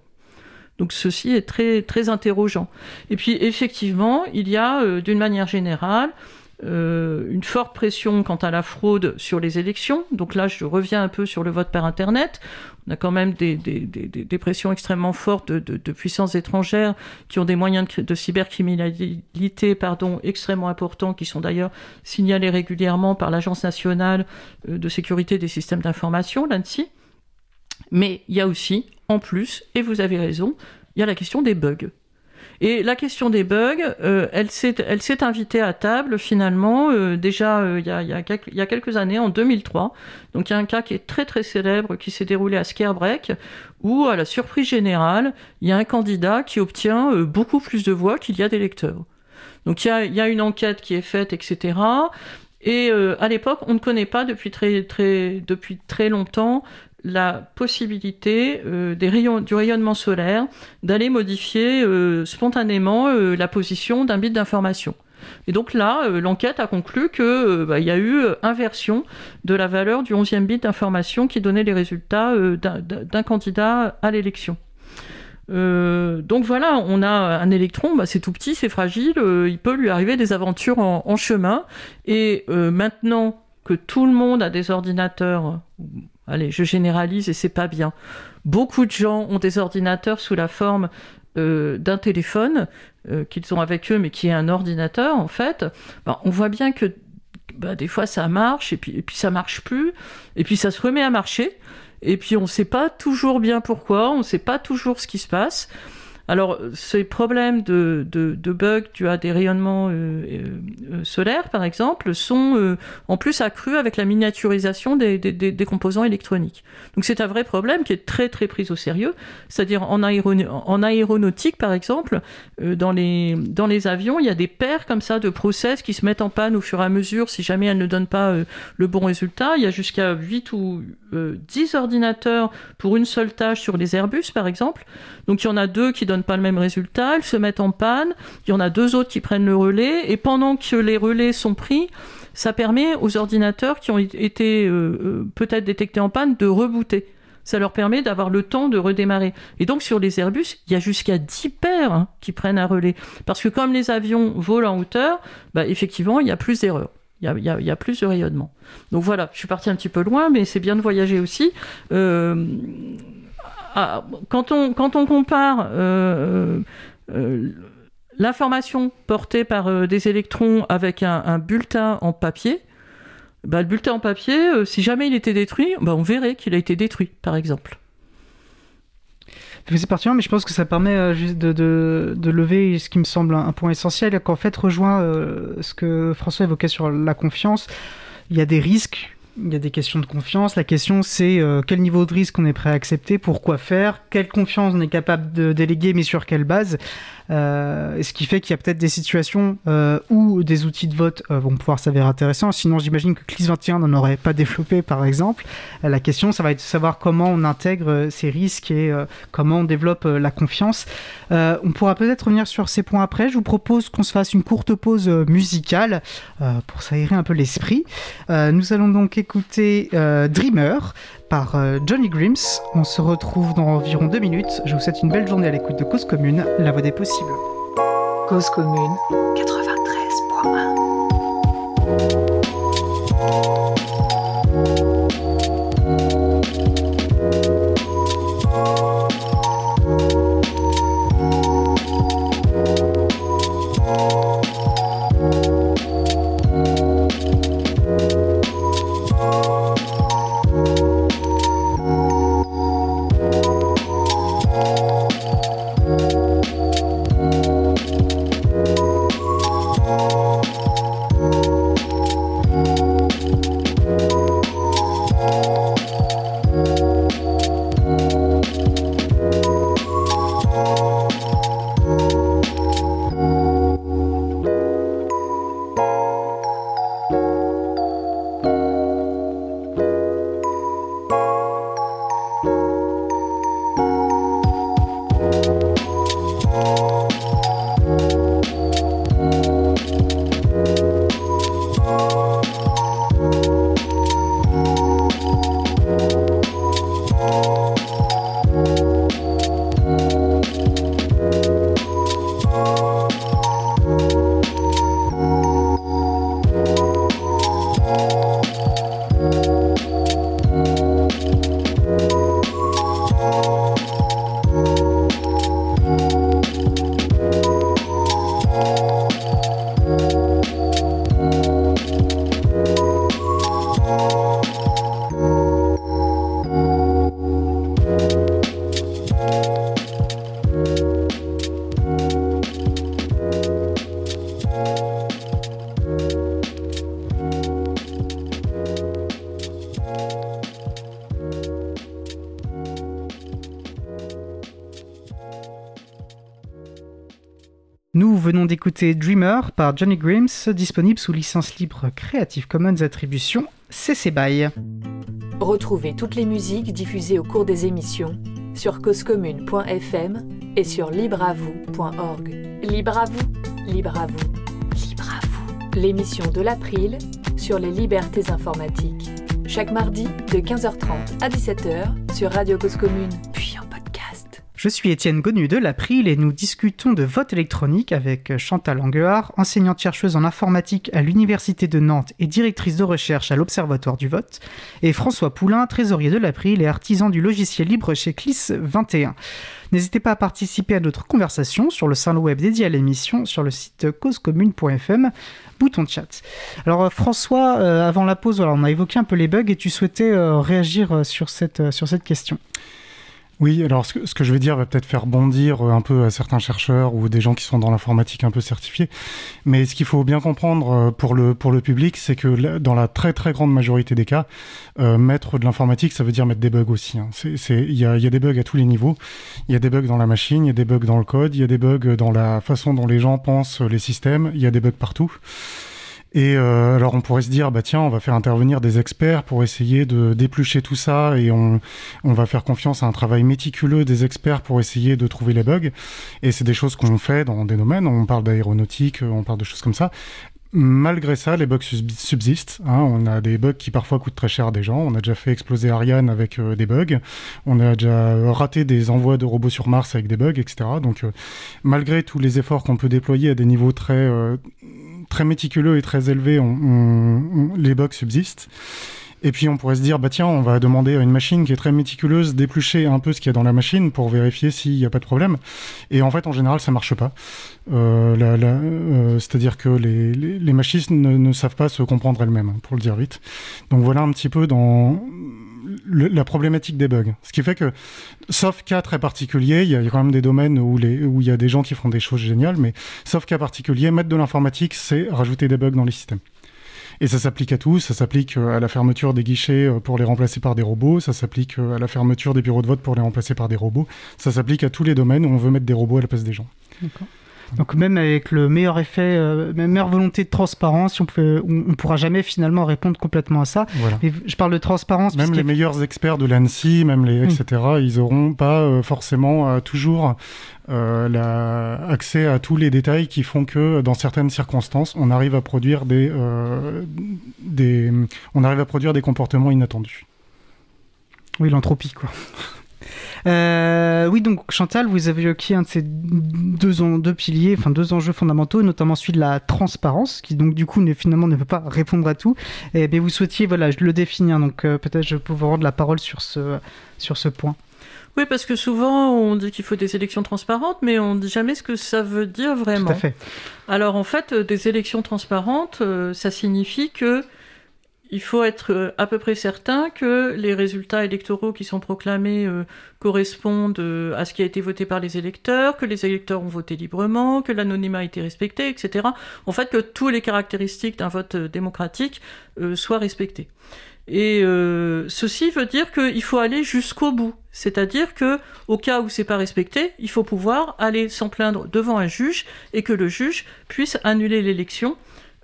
Donc ceci est très, très interrogeant. Et puis, effectivement, il y a, euh, d'une manière générale, euh, une forte pression quant à la fraude sur les élections. Donc là, je reviens un peu sur le vote par Internet. On a quand même des, des, des, pressions extrêmement fortes de, de, puissances étrangères qui ont des moyens de, de cybercriminalité pardon, extrêmement importants, qui sont d'ailleurs signalés régulièrement par l'Agence nationale euh, de sécurité des systèmes d'information, l'ANSI. Mais il y a aussi, en plus, et vous avez raison, il y a la question des bugs. Et la question des bugs, euh, elle s'est invitée à table finalement euh, déjà euh, il y, a, quelques, années, en 2003. Donc il y a un cas qui est très très célèbre qui s'est déroulé à Scarebreak, où à la surprise générale, il y a un candidat qui obtient beaucoup plus de voix qu'il y a d'électeurs. Donc il y a, une enquête qui est faite, etc. Et à l'époque, on ne connaît pas depuis très, très, depuis très longtemps la possibilité rayons, du rayonnement solaire d'aller modifier spontanément la position d'un bit d'information. Et donc là, l'enquête a conclu qu'il bah, y a eu inversion de la valeur du 11e bit d'information qui donnait les résultats d'un candidat à l'élection. Euh, donc voilà, on a un électron, bah, c'est tout petit, c'est fragile, euh, il peut lui arriver des aventures en, chemin. Et euh, maintenant que tout le monde a des ordinateurs, allez, je généralise et c'est pas bien. Beaucoup de gens ont des ordinateurs sous la forme d'un téléphone qu'ils ont avec eux, mais qui est un ordinateur en fait. Bah, on voit bien que bah, des fois ça marche et puis, et puis ça marche plus, et puis ça se remet à marcher. Et puis on ne sait pas toujours bien pourquoi, on ne sait pas toujours ce qui se passe. Alors, ces problèmes de, de, bugs dus à des rayonnements euh, euh, euh, solaires, par exemple, sont en plus accrus avec la miniaturisation des, des, composants électroniques. Donc, c'est un vrai problème qui est très, très pris au sérieux. C'est-à-dire, en, en, aéronautique, par exemple, dans, les, dans les avions, il y a des paires comme ça de process qui se mettent en panne au fur et à mesure si jamais elles ne donnent pas le bon résultat. Il y a jusqu'à 8 ou 10 ordinateurs pour une seule tâche sur les Airbus, par exemple. Donc, il y en a deux qui donnent pas le même résultat, ils se mettent en panne, il y en a deux autres qui prennent le relais, et pendant que les relais sont pris, ça permet aux ordinateurs qui ont été euh, euh, peut-être détectés en panne de rebooter. Ça leur permet d'avoir le temps de redémarrer. Et donc sur les Airbus, il y a jusqu'à 10 paires hein, qui prennent un relais. Parce que comme les avions volent en hauteur, bah, effectivement, il y a plus d'erreurs. Il y, a, plus de rayonnement. Donc voilà, je suis parti un petit peu loin, mais c'est bien de voyager aussi. Euh, ah, quand, on, compare euh, euh, l'information portée par euh, des électrons avec un, bulletin en papier, bah, le bulletin en papier, si jamais il était détruit, bah, on verrait qu'il a été détruit, par exemple. C'est pertinent, mais je pense que ça permet juste de, de, lever ce qui me semble un, point essentiel, qu'en fait rejoint ce que François évoquait sur la confiance. Il y a des risques il y a des questions de confiance. La question, c'est euh, quel niveau de risque on est prêt à accepter, pourquoi faire, quelle confiance on est capable de déléguer, mais sur quelle base. Euh, ce qui fait qu'il y a peut-être des situations euh, où des outils de vote vont pouvoir s'avérer intéressants. Sinon, j'imagine que CLIS 21 n'en aurait pas développé, par exemple. la question, ça va être de savoir comment on intègre ces risques et comment on développe la confiance. on pourra peut-être revenir sur ces points après. Je vous propose qu'on se fasse une courte pause musicale pour s'aérer un peu l'esprit. nous allons donc écouter Dreamer par euh, Johnny Grims. On se retrouve dans environ deux minutes. Je vous souhaite une belle journée à l'écoute de Cause Commune, la voix des possibles. Cause Commune 93.1 d'écouter Dreamer par Johnny Grims, disponible sous licence libre Creative Commons Attribution CC BY. Retrouvez toutes les musiques diffusées au cours des émissions sur causecommune.fm et sur libreavoue.org. Libre à vous, libre à vous, libre à vous. L'émission de l'April sur les libertés informatiques. Chaque mardi de 15h30 à 17h sur Radio Cause Commune. Je suis Étienne Gonu de l'April et nous discutons de vote électronique avec Chantal Anguard, enseignante-chercheuse en informatique à l'Université de Nantes et directrice de recherche à l'Observatoire du vote, et François Poulain, trésorier de l'April et artisan du logiciel libre chez CLIS 21. N'hésitez pas à participer à notre conversation sur le salon web dédié à l'émission sur le site causecommune.fm, bouton de chat. Alors euh, François, euh, avant la pause, on a évoqué un peu les bugs et tu souhaitais euh, réagir euh, euh, sur cette question. Oui, alors ce que, ce que je vais dire va peut-être faire bondir euh, un peu à certains chercheurs ou des gens qui sont dans l'informatique un peu certifiés. Mais ce qu'il faut bien comprendre euh, pour le, pour le public, c'est que dans la très très grande majorité des cas, euh, mettre de l'informatique, ça veut dire mettre des bugs aussi. hein. Il y, a, il y a des bugs à tous les niveaux. Il y a des bugs dans la machine, il y a des bugs dans le code, il y a des bugs dans la façon dont les gens pensent les systèmes, il y a des bugs partout. Et euh, alors on pourrait se dire, bah tiens, on va faire intervenir des experts pour essayer de déplucher tout ça et on, on va faire confiance à un travail méticuleux des experts pour essayer de trouver les bugs. Et c'est des choses qu'on fait dans des domaines, on parle d'aéronautique, on parle de choses comme ça. Malgré ça, les bugs sub- subsistent. hein. On a des bugs qui parfois coûtent très cher à des gens. On a déjà fait exploser Ariane avec euh, des bugs. On a déjà raté des envois de robots sur Mars avec des bugs, etc. Donc, euh, malgré tous les efforts qu'on peut déployer à des niveaux très, euh, très méticuleux et très on- les bugs subsistent. Et puis on pourrait se dire, bah tiens, on va demander à une machine qui est très méticuleuse d'éplucher un peu ce qu'il y a dans la machine pour vérifier s'il n'y a pas de problème. Et en fait, en général, ça marche pas. Euh, euh, C'est-à-dire que les, les, les machines ne, ne savent pas se comprendre elles-mêmes, pour le dire vite. Donc voilà un petit peu dans la problématique des bugs. Ce qui fait que, sauf cas très particuliers, il y a quand même des domaines où, les, où il y a des gens qui font des choses géniales, mais sauf cas particulier, mettre de l'informatique, c'est rajouter des bugs dans les systèmes. Et ça s'applique à tout, ça s'applique euh, à la fermeture des guichets euh, pour les remplacer par des robots, ça s'applique euh, à la fermeture des bureaux de vote pour les remplacer par des robots, ça s'applique à tous les domaines où on veut mettre des robots à la place des gens. Donc même avec le meilleur effet, euh, même meilleure volonté de transparence, on ne on, on pourra jamais finalement répondre complètement à ça. Voilà. Mais je parle de transparence Même les meilleurs experts de l'ANSI, même les Mm. etc., ils auront pas euh, forcément euh, toujours euh, la- accès à tous les détails qui font que dans certaines circonstances, on arrive à produire des, euh, des on arrive à produire des comportements inattendus. Oui, l'entropie, quoi. Euh, oui, donc Chantal, vous avez évoqué un de ces deux, en- deux piliers, enfin deux enjeux fondamentaux, notamment celui de la transparence, qui donc du coup ne, finalement ne peut pas répondre à tout. Et bien vous souhaitiez, voilà, je le définir, donc euh, peut-être je peux vous rendre la parole sur ce, sur ce point. Oui, parce que souvent on dit qu'il faut des élections transparentes, mais on ne dit jamais ce que ça veut dire vraiment. Tout à fait. Alors en fait, euh, des élections transparentes, ça signifie que il faut être euh, à peu près certain que les résultats électoraux qui sont proclamés euh, correspondent euh, à ce qui a été voté par les électeurs, que les électeurs ont voté librement, que l'anonymat a été respecté, etc. En fait, que toutes les caractéristiques d'un vote démocratique soient respectées. Et ceci veut dire qu'il faut aller jusqu'au bout. C'est-à-dire que, au cas où c'est pas respecté, il faut pouvoir aller s'en plaindre devant un juge et que le juge puisse annuler l'élection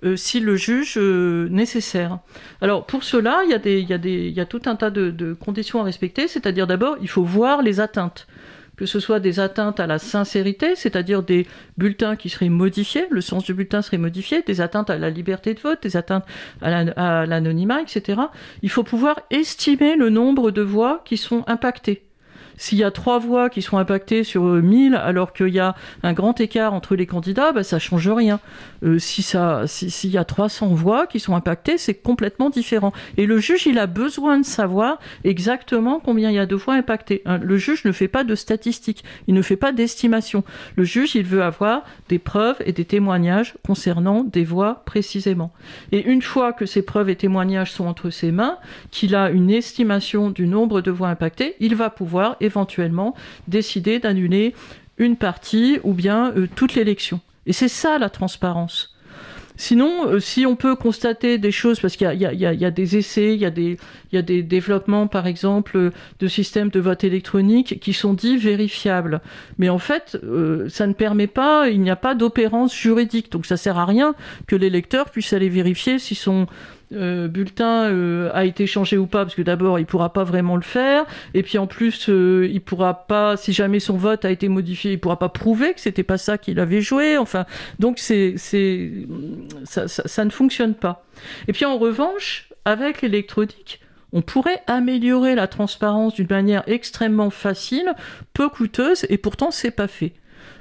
euh, si le juge euh, nécessaire. Alors pour cela, il y a, y y a tout un tas de, de conditions à respecter. C'est-à-dire d'abord, il faut voir les atteintes que ce soit des atteintes à la sincérité, c'est-à-dire des bulletins qui seraient modifiés, le sens du bulletin serait modifié, des atteintes à la liberté de vote, des atteintes à l'anonymat, etc. Il faut pouvoir estimer le nombre de voix qui sont impactées. S'il y a trois voix qui sont impactées sur euh, 1000 alors qu'il y a un grand écart entre les candidats, bah, ça change rien. Euh, si ça, si- s'il y a 300 voix qui sont impactées, c'est complètement différent. Et le juge, il a besoin de savoir exactement combien il y a de voix impactées. hein. Le juge ne fait pas de statistiques, il ne fait pas d'estimation. Le juge, il veut avoir des preuves et des témoignages concernant des voix précisément. Et une fois que ces preuves et témoignages sont entre ses mains, qu'il a une estimation du nombre de voix impactées, il va pouvoir éventuellement décider d'annuler une partie ou bien euh, toute l'élection. Et c'est ça la transparence. Sinon, euh, si on peut constater des choses, parce qu'il y a, des essais, il y, a des- développements, par exemple, euh, de systèmes de vote électronique qui sont dits vérifiables. Mais en fait, ça ne permet pas, il n'y a pas d'opérance juridique. Donc ça sert à rien que l'électeur puisse aller vérifier si son bulletin a été changé ou pas, parce que d'abord, il pourra pas vraiment le faire, et puis en plus, il pourra pas, si jamais son vote a été modifié, il pourra pas prouver que c'était pas ça qu'il avait joué. Enfin, donc c'est, c'est, ça, ça ne fonctionne pas. Et puis en revanche, avec l'électronique, on pourrait améliorer la transparence d'une manière extrêmement facile, peu coûteuse, et pourtant c'est pas fait.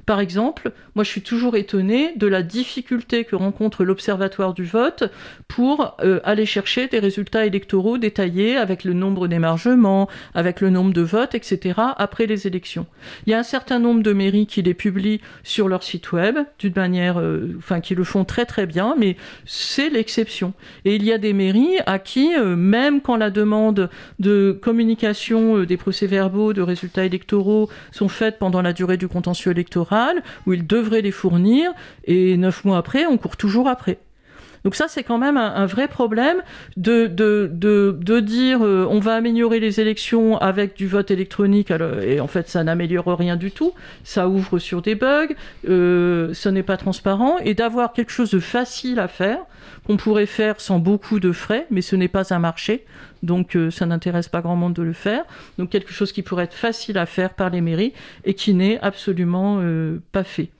Par exemple, moi je suis toujours étonné de la difficulté que rencontre l'Observatoire du vote pour euh, aller chercher des résultats électoraux détaillés avec le nombre d'émargements, avec le nombre de votes, etc. après les élections. Il y a un certain nombre de mairies qui les publient sur leur site web d'une manière, euh, enfin qui le font très très bien, mais c'est l'exception. Et il y a des mairies à qui, euh, même quand la demande de communication des procès-verbaux, de résultats électoraux sont faites pendant la durée du contentieux électoral, où ils devraient les fournir, et neuf mois après, on court toujours après. Donc ça, c'est quand même un, vrai problème de, de, de, dire euh, on va améliorer les élections avec du vote électronique, et en fait, ça n'améliore rien du tout. Ça ouvre sur des bugs, euh, ce n'est pas transparent, et d'avoir quelque chose de facile à faire, qu'on pourrait faire sans beaucoup de frais, mais ce n'est pas un marché, donc euh, ça n'intéresse pas grand monde de le faire. Donc quelque chose qui pourrait être facile à faire par les mairies et qui n'est absolument pas fait.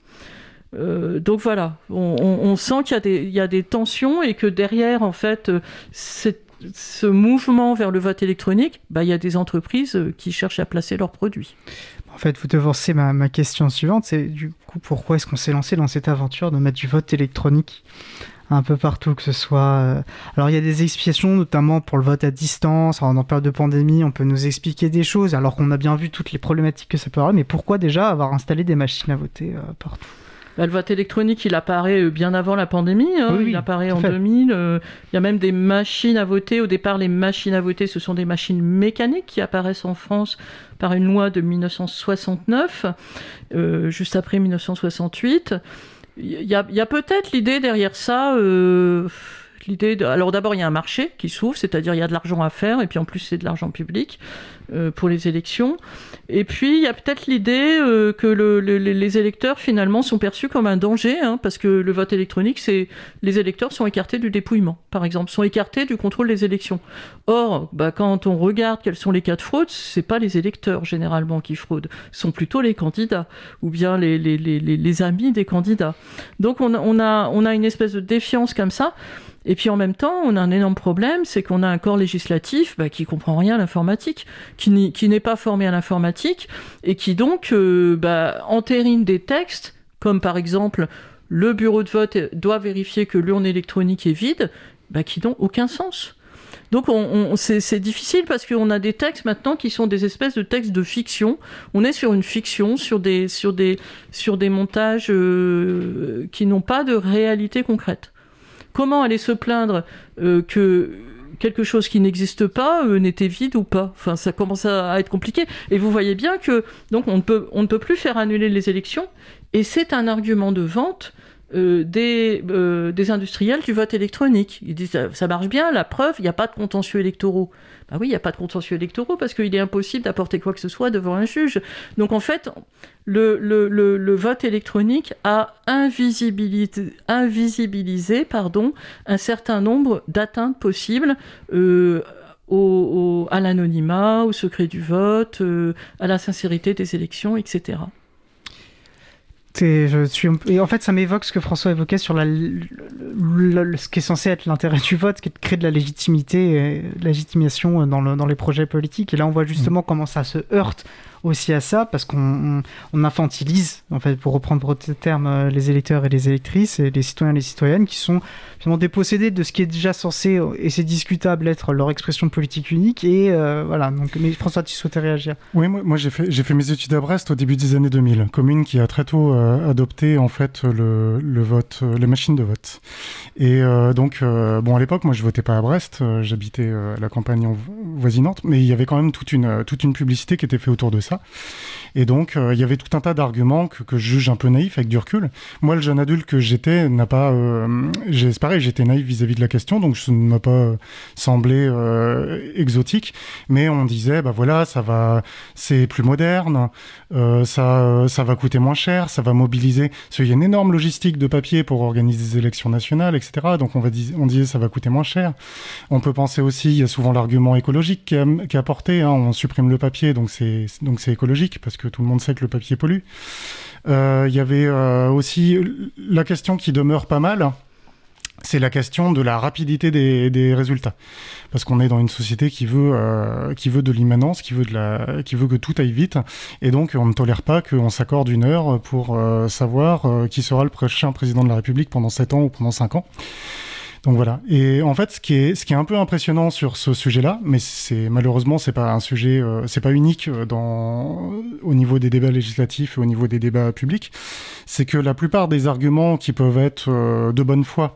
Euh, donc voilà, on, sent qu'il y, a des tensions et que derrière, en fait, euh, ce mouvement vers le vote électronique, bah, il y a des entreprises euh, qui cherchent à placer leurs produits. En fait, vous devancez ma question suivante, c'est du coup pourquoi est-ce qu'on s'est lancé dans cette aventure de mettre du vote électronique? Un peu partout, que ce soit... Alors il y a des explications, notamment pour le vote à distance, en période de pandémie, on peut nous expliquer des choses, alors qu'on a bien vu toutes les problématiques que ça peut avoir, mais pourquoi déjà avoir installé des machines à voter partout? Bah, le vote électronique, il apparaît euh, bien avant la pandémie. Hein. il apparaît en 2000. Euh, il y a même des machines à voter. Au départ, les machines à voter, ce sont des machines mécaniques qui apparaissent en France par une loi de 1969, euh, juste après 1968. Il y a, peut-être l'idée derrière ça. l'idée de... Alors d'abord, il y a un marché qui s'ouvre, c'est-à-dire il y a de l'argent à faire, et puis en plus c'est de l'argent public. Euh, pour les élections. Et puis, il y a peut-être l'idée euh, que les électeurs, finalement, sont perçus comme un danger, hein, parce que le vote électronique, c'est les électeurs sont écartés du dépouillement, par exemple, sont écartés du contrôle des élections. Or, bah, quand on regarde quels sont les cas de fraude, c'est pas les électeurs, généralement, qui fraudent, ce sont plutôt les candidats, ou bien les, amis des candidats. Donc, on, on, a, on a une espèce de défiance comme ça. Et puis en même temps, on a un énorme problème, c'est qu'on a un corps législatif bah, qui comprend rien à l'informatique, qui n'est pas formé à l'informatique, et qui donc euh, bah, entérine des textes, comme par exemple le bureau de vote doit vérifier que l'urne électronique est vide, bah, qui n'ont aucun sens. Donc on, c'est difficile parce qu'on a des textes maintenant qui sont des espèces de textes de fiction. On est sur une fiction, sur des, sur des, sur des montages euh, qui n'ont pas de réalité concrète. Comment aller se plaindre euh, que quelque chose qui n'existe pas euh, n'était vide ou pas Enfin, ça commence à, être compliqué. Et vous voyez bien que donc on ne peut on ne peut plus faire annuler les élections. Et c'est un argument de vente euh, des, des, industriels du vote électronique. Ils disent ça, marche bien, la preuve, il n'y a pas de contentieux électoraux. Bah oui, il n'y a pas de contentieux électoraux parce qu'il est impossible d'apporter quoi que ce soit devant un juge. Donc en fait, le, vote électronique a invisibilisé, pardon, un certain nombre d'atteintes possibles. Euh, au, à l'anonymat, au secret du vote, euh, à la sincérité des élections, etc. Et, je suis, et en fait, ça m'évoque ce que François évoquait sur la, ce qui est censé être l'intérêt du vote, qui est de créer de la légitimité, et légitimation dans, le, dans les projets politiques. Et là, on voit justement mmh. comment ça se heurte aussi à ça parce qu'on infantilise, en fait, pour reprendre votre terme, euh, les électeurs et les électrices et les citoyens et les citoyennes qui sont finalement dépossédés de ce qui est déjà censé, et c'est discutable, être leur expression politique unique. Et euh, voilà, donc, mais François, tu souhaitais réagir Oui, moi, j'ai fait, fait mes études à Brest au début des années 2000, commune qui a très tôt euh, adopté en fait le, le, vote, les machines de vote. Et donc, bon, à l'époque, moi je votais pas à Brest, j'habitais à la campagne voisinante, mais il y avait quand même toute une, toute une publicité qui était faite autour de ça Et donc, euh, il y avait tout un tas d'arguments que, je juge un peu naïfs avec du recul. Moi, le jeune adulte que j'étais n'a pas. Euh, c'est pareil, j'étais naïf vis-à-vis de la question, donc ça ne m'a pas euh, semblé exotique. Mais on disait, bah voilà, ça va, c'est plus moderne, ça, ça va coûter moins cher, ça va mobiliser. Qu'il y a une énorme logistique de papier pour organiser des élections nationales, etc. Donc on, va on disait, ça va coûter moins cher. On peut penser aussi, il y a souvent l'argument écologique qui, est apporté. Hein, on supprime le papier, donc c'est écologique parce que tout le monde sait que le papier pollue. Euh, il y avait euh, aussi la question qui demeure pas mal, c'est la question de la rapidité des, résultats. Parce qu'on est dans une société qui veut, euh, qui veut de l'immanence, qui, veut qui veut que tout aille vite. Et donc, on ne tolère pas qu'on s'accorde une heure pour savoir qui sera le prochain président de la République pendant 7 ans ou pendant 5 ans. Donc voilà. Et en fait, ce qui est, ce qui est un peu impressionnant sur ce sujet-là, mais c'est malheureusement c'est pas un sujet, euh, c'est pas unique euh, dans au niveau des débats législatifs et au niveau des débats publics, c'est que la plupart des arguments qui peuvent être euh, de bonne foi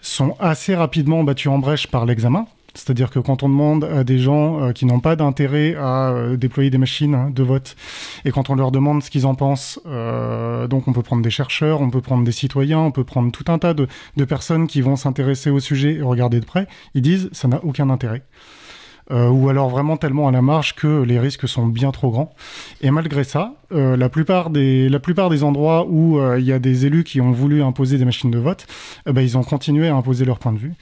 sont assez rapidement battus en brèche par l'examen. C'est-à-dire que quand on demande à des gens euh, qui n'ont pas d'intérêt à euh, déployer des machines de vote, et quand on leur demande ce qu'ils en pensent, euh, donc on peut prendre des chercheurs, on peut prendre des citoyens, on peut prendre tout un tas de, de personnes qui vont s'intéresser au sujet et regarder de près, ils disent ça n'a aucun intérêt. ou alors vraiment tellement à la marge que les risques sont bien trop grands. Et malgré ça, la, plupart des, la plupart des endroits où il y a des élus qui ont voulu imposer des machines de vote, eh ben, ils ont continué à imposer leur point de vue.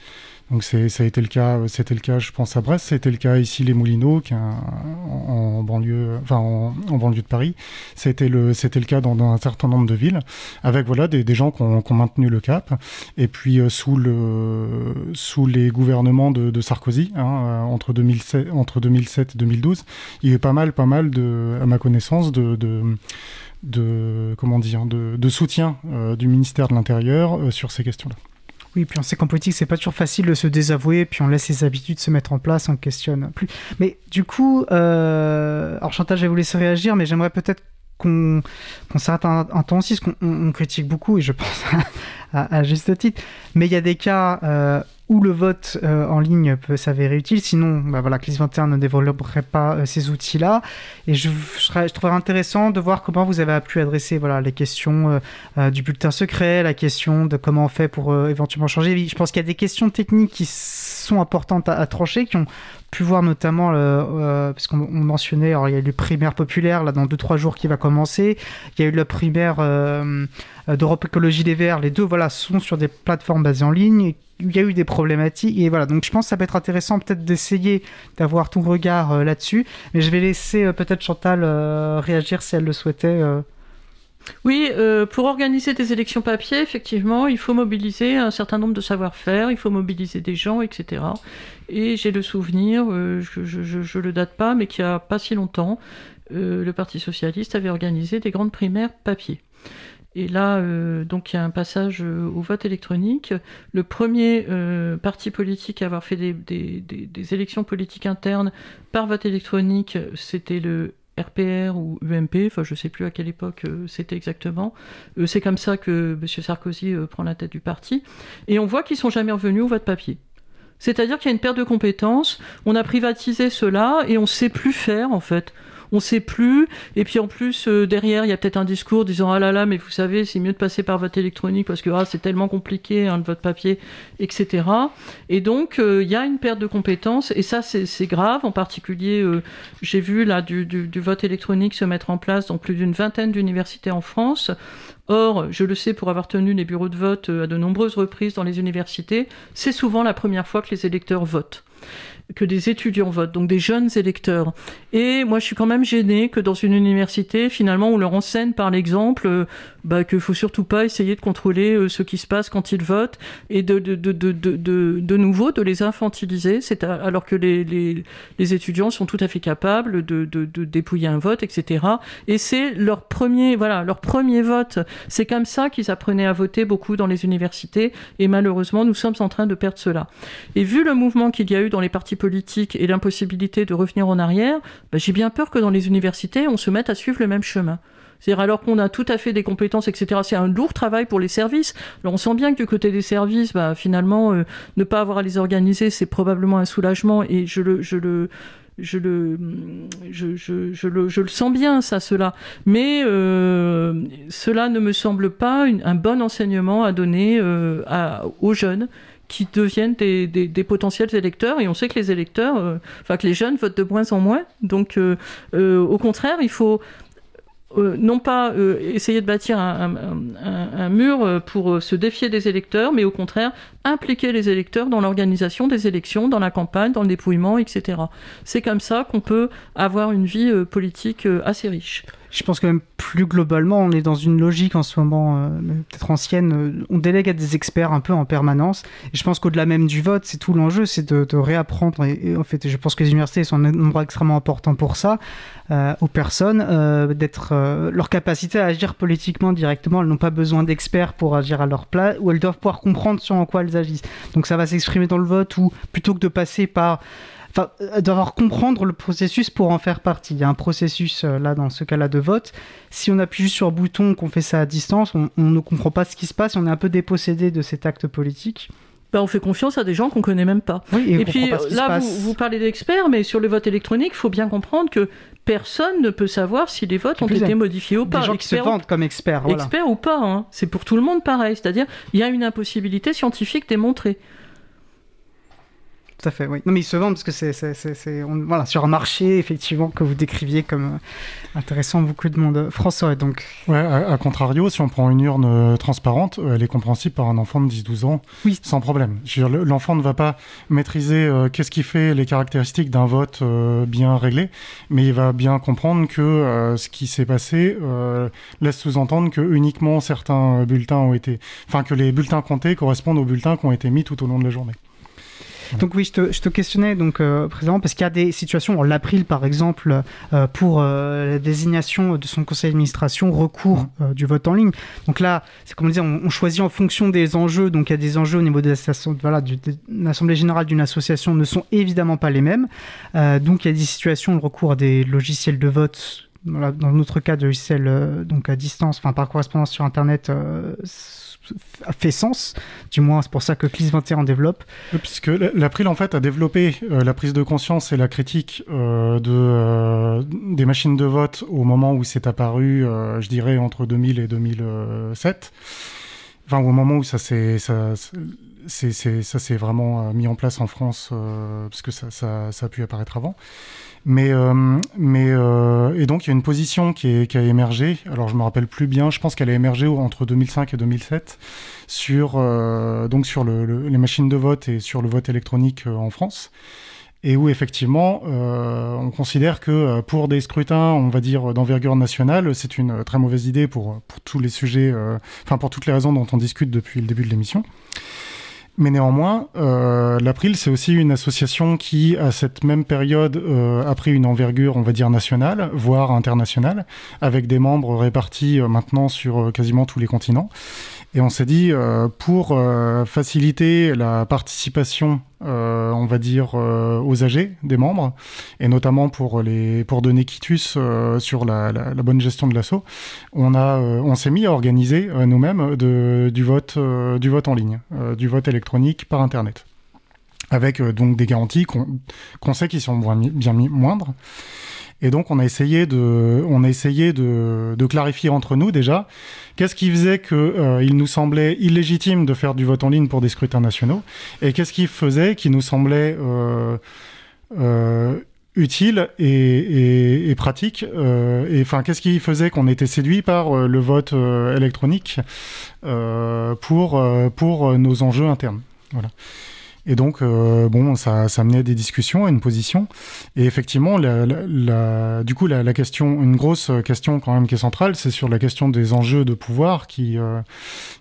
Donc ça a été le cas, c'était le cas, je pense à Brest, c'était le cas ici les Moulineaux, qui en, banlieue, enfin en, banlieue de Paris. C'était le, c'était le cas dans, un certain nombre de villes, avec voilà des, des gens qui ont, maintenu le cap. Et puis euh, sous le, sous les gouvernements de, de Sarkozy, hein, euh, entre 2007, entre 2007 et 2012, il y a eu pas mal, pas mal de, à ma connaissance, de, de de comment dire de, de soutien euh, du ministère de l'Intérieur sur ces questions-là. Oui, puis on sait qu'en politique, c'est pas toujours facile de se désavouer, puis on laisse les habitudes se mettre en place, on questionne plus. Mais du coup, euh... alors Chantal, je vais vous laisser réagir, mais j'aimerais peut-être qu'on s'arrête un, temps aussi, parce qu'on critique beaucoup, et je pense à, juste titre, mais il y a des cas euh, où le vote euh, en ligne peut s'avérer utile. Sinon, bah voilà, CLIS 21 ne développerait pas euh, ces outils-là. Et je, trouverais intéressant de voir comment vous avez pu adresser voilà, les questions euh, du bulletin secret, la question de comment on fait pour éventuellement changer. Je pense qu'il y a des questions techniques qui sont importantes à, trancher, qui ont pu voir notamment, parce qu'on mentionnait, alors il y a eu le primaire populaire là dans 2-3 jours qui va commencer, il y a eu le primaire d'Europe Écologie des Verts, les deux voilà, sont sur des plateformes basées en ligne il y a eu des problématiques et voilà donc je pense que ça peut être intéressant peut-être d'essayer d'avoir ton regard euh, là-dessus mais je vais laisser euh, peut-être Chantal euh, réagir si elle le souhaitait oui, pour organiser des élections papier, effectivement, il faut mobiliser un certain nombre de savoir-faire, il faut mobiliser des gens, etc. Et j'ai le souvenir, je ne le date pas, mais qu'il n'y a pas si longtemps, le Parti socialiste avait organisé des grandes primaires papier. Et là, euh, donc il y a un passage euh, au vote électronique. Le premier euh, parti politique à avoir fait des, élections politiques internes par vote électronique, c'était le RPR ou UMP, enfin je ne sais plus à quelle époque c'était exactement. c'est comme ça que M. Sarkozy prend la tête du parti. Et on voit qu'ils sont jamais revenus au vote papier. C'est-à-dire qu'il y a une perte de compétences, on a privatisé cela et on ne sait plus faire en fait on sait plus. Et puis en plus, euh, derrière, il y a peut-être un discours disant Ah là là, mais vous savez, c'est mieux de passer par vote électronique parce que ah, c'est tellement compliqué, hein, le vote papier, etc. Et donc, euh, il y a une perte de compétences, et ça, c'est grave. En particulier, euh, j'ai vu là du, vote électronique se mettre en place dans plus d'une vingtaine d'universités en France. Or, je le sais pour avoir tenu les bureaux de vote à de nombreuses reprises dans les universités, c'est souvent la première fois que les électeurs votent que des étudiants votent, donc des jeunes électeurs. Et moi, je suis quand même gênée que dans une université, finalement, on leur enseigne par l'exemple euh, bah, qu'il faut surtout pas essayer de contrôler euh, ce qui se passe quand ils votent et de, de, de, de, de, de nouveau de les infantiliser, c'est alors que les, les, les, étudiants sont tout à fait capables de, dépouiller un vote, etc. Et c'est leur premier, voilà, leur premier vote. C'est comme ça qu'ils apprenaient à voter beaucoup dans les universités et malheureusement, nous sommes en train de perdre cela. Et vu le mouvement qu'il y a eu dans les partis politiques et l'impossibilité de revenir en arrière, bah, j'ai bien peur que dans les universités, on se mette à suivre le même chemin. C'est-à-dire alors qu'on a tout à fait des compétences, etc. C'est un lourd travail pour les services. Alors on sent bien que du côté des services, bah, finalement, euh, ne pas avoir à les organiser, c'est probablement un soulagement. Et je le, je le, je le, je, je, le, je le sens bien, ça, cela. Mais euh, cela ne me semble pas un bon enseignement à donner euh, aux jeunes qui deviennent des, des, des, potentiels électeurs. Et on sait que les électeurs, euh, enfin que les jeunes votent de moins en moins. Donc, euh, euh, au contraire, il faut euh, non pas euh, essayer de bâtir un, mur pour se défier des électeurs, mais au contraire impliquer les électeurs dans l'organisation des élections, dans la campagne, dans le dépouillement, etc. C'est comme ça qu'on peut avoir une vie euh, politique assez riche. Je pense que même plus globalement, on est dans une logique en ce moment, euh, peut-être ancienne, euh, on délègue à des experts un peu en permanence. Je pense qu'au-delà même du vote, c'est tout l'enjeu, c'est de, réapprendre. Et, en fait, je pense que les universités sont un endroit extrêmement important pour ça, euh, aux personnes, d'être leur capacité à agir politiquement directement. Elles n'ont pas besoin d'experts pour agir à leur place, ou elles doivent pouvoir comprendre sur en quoi elles agissent. Donc ça va s'exprimer dans le vote, ou plutôt que de passer par enfin, d'avoir comprendre le processus pour en faire partie. Il y a un processus euh, là dans ce cas-là de vote. Si on appuie juste sur le bouton, qu'on fait ça à distance, on, on, ne comprend pas ce qui se passe, on est un peu dépossédé de cet acte politique. Ben, on fait confiance à des gens qu'on connaît même pas. Oui, et, et puis là, vous, vous, parlez d'experts, mais sur le vote électronique, il faut bien comprendre que personne ne peut savoir si les votes ont été modifiés ou pas. Des gens qui se vendent comme experts. Voilà. Experts ou pas, hein. c'est pour tout le monde pareil. C'est-à-dire, il y a une impossibilité scientifique démontrée. Tout à fait, oui. Non, mais ils se vendent parce que c'est, voilà, sur un marché, effectivement, que vous décriviez comme euh, intéressant beaucoup de monde. François, donc. Ouais, à, à, contrario, si on prend une urne euh, transparente, euh, elle est compréhensible par un enfant de 10-12 ans, oui. sans problème. Je veux dire, l'enfant ne va pas maîtriser euh, qu'est-ce qui fait les caractéristiques d'un vote bien réglé, mais il va bien comprendre que ce qui s'est passé laisse sous-entendre que uniquement certains bulletins ont été, enfin que les bulletins comptés correspondent aux bulletins qui ont été mis tout au long de la journée. Donc oui, je te, je te questionnais donc euh, précédemment parce qu'il y a des situations, l'April par exemple, euh, pour euh, la désignation de son conseil d'administration, recours mmh. du vote en ligne. Donc là, c'est comme on, on, choisit en fonction des enjeux. Donc il y a des enjeux au niveau de voilà, de l'assemblée générale d'une association ne sont évidemment pas les mêmes. donc il y a des situations, le recours à des logiciels de vote. Voilà, dans notre cas de logiciels donc à distance, enfin par correspondance sur Internet fait sens. Du moins, c'est pour ça que CLIS 21 en développe. Puisque l'April, en fait, a développé euh, la prise de conscience et la critique euh, de, euh, des machines de vote au moment où c'est apparu, je dirais, entre 2000 et 2007. Enfin, au moment où ça s'est ça, s'est vraiment mis en place en France, parce que ça, a pu apparaître avant. Mais, euh, euh, et donc il y a une position qui, a émergé. Alors je me rappelle plus bien. Je pense qu'elle a émergé entre 2005 et 2007 sur euh, les machines de vote et sur le vote électronique euh, en France. Et où effectivement, euh, on considère que pour des scrutins, on va dire d'envergure nationale, c'est une très mauvaise idée pour tous les sujets, enfin pour toutes les raisons dont on discute depuis le début de l'émission. Mais néanmoins, euh, l'April, c'est aussi une association qui, à cette même période, euh, a pris une envergure, on va dire, nationale, voire internationale, avec des membres répartis euh, maintenant sur quasiment tous les continents. Et on s'est dit, euh, pour euh, faciliter la participation, euh, on va dire, aux âgés des membres, et notamment pour, les, pour donner quitus sur la, la, bonne gestion de l'assaut, on, a, on s'est mis à organiser nous-mêmes du, vote, du vote en ligne, du vote électronique par Internet. Avec donc des garanties qu'on qu sait qui sont bien moindres. Et donc on a essayé de, on a essayé de, de clarifier entre nous déjà qu'est-ce qui faisait qu'il euh, nous semblait illégitime de faire du vote en ligne pour des scrutins nationaux et qu'est-ce qui faisait qui nous semblait euh, euh, utile et, et, et pratique. Euh, et enfin, qu'est-ce qui faisait qu'on était séduit par euh, le vote euh, électronique pour pour nos enjeux internes. Voilà. Et donc, euh, bon, ça, ça menait à des discussions, à une position. Et effectivement, la, la, la, du coup, la, question, une grosse question quand même qui est centrale, c'est sur la question des enjeux de pouvoir qui, euh,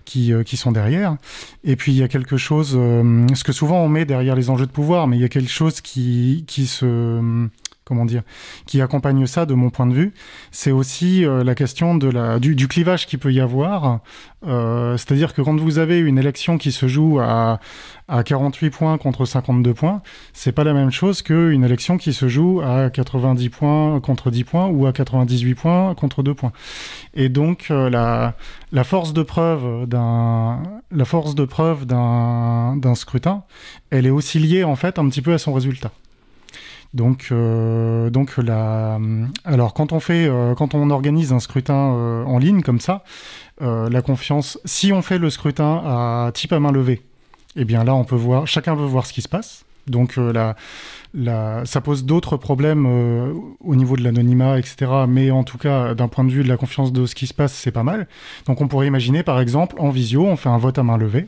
qui, euh, qui sont derrière. Et puis, il y a quelque chose, euh, ce que souvent on met derrière les enjeux de pouvoir, mais il y a quelque chose qui, qui se comment dire, qui accompagne ça de mon point de vue, c'est aussi euh, la question du, clivage qu'il peut y avoir. Euh, C'est-à-dire que quand vous avez une élection qui se joue à, à 48 points contre 52 points, c'est pas la même chose qu'une élection qui se joue à 90 points contre 10 points ou à 98 points contre 2 points. Et donc euh, la force de preuve d'un la force de preuve d'un scrutin, elle est aussi liée en fait un petit peu à son résultat. Donc, donc la, alors quand on fait, quand on organise un scrutin en ligne comme ça, la confiance, si on fait le scrutin à type à main levée, eh bien là, on peut voir, chacun veut voir ce qui se passe. Donc la, ça pose d'autres problèmes au niveau de l'anonymat, etc. Mais en tout cas, d'un point de vue de la confiance de ce qui se passe, c'est pas mal. Donc on pourrait imaginer, par exemple, en visio, on fait un vote à main levée.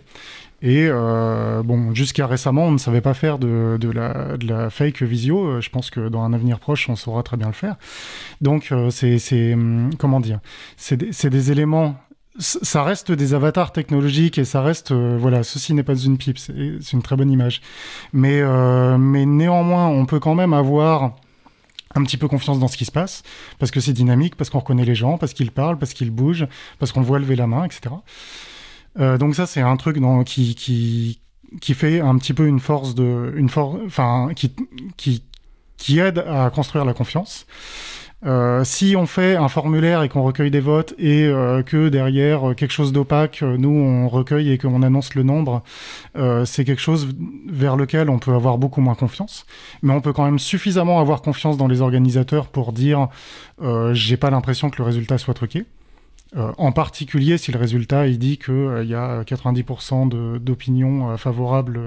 Et euh, bon, jusqu'à récemment, on ne savait pas faire de, la, fake visio. Euh, je pense que dans un avenir proche, on saura très bien le faire. Donc, euh, c'est hum, comment dire? C'est des, éléments. Ça reste des avatars technologiques et ça reste voilà. Ceci n'est pas une pipe. C'est une très bonne image. Mais mais néanmoins, on peut quand même avoir un petit peu confiance dans ce qui se passe, parce que c'est dynamique, parce qu'on reconnaît les gens, parce qu'ils parlent, parce qu'ils bougent, parce qu'on voit lever la main, etc. Euh, donc ça, c'est un truc qui, fait un petit peu une force de, une qui, aide à construire la confiance. Euh, si on fait un formulaire et qu'on recueille des votes et euh, que derrière quelque chose d'opaque, nous on recueille et qu'on annonce le nombre, c'est quelque chose vers lequel on peut avoir beaucoup moins confiance. Mais on peut quand même suffisamment avoir confiance dans les organisateurs pour dire j'ai pas l'impression que le résultat soit truqué. Euh, en particulier si le résultat il dit qu'il euh, y a 90% d'opinions euh, favorables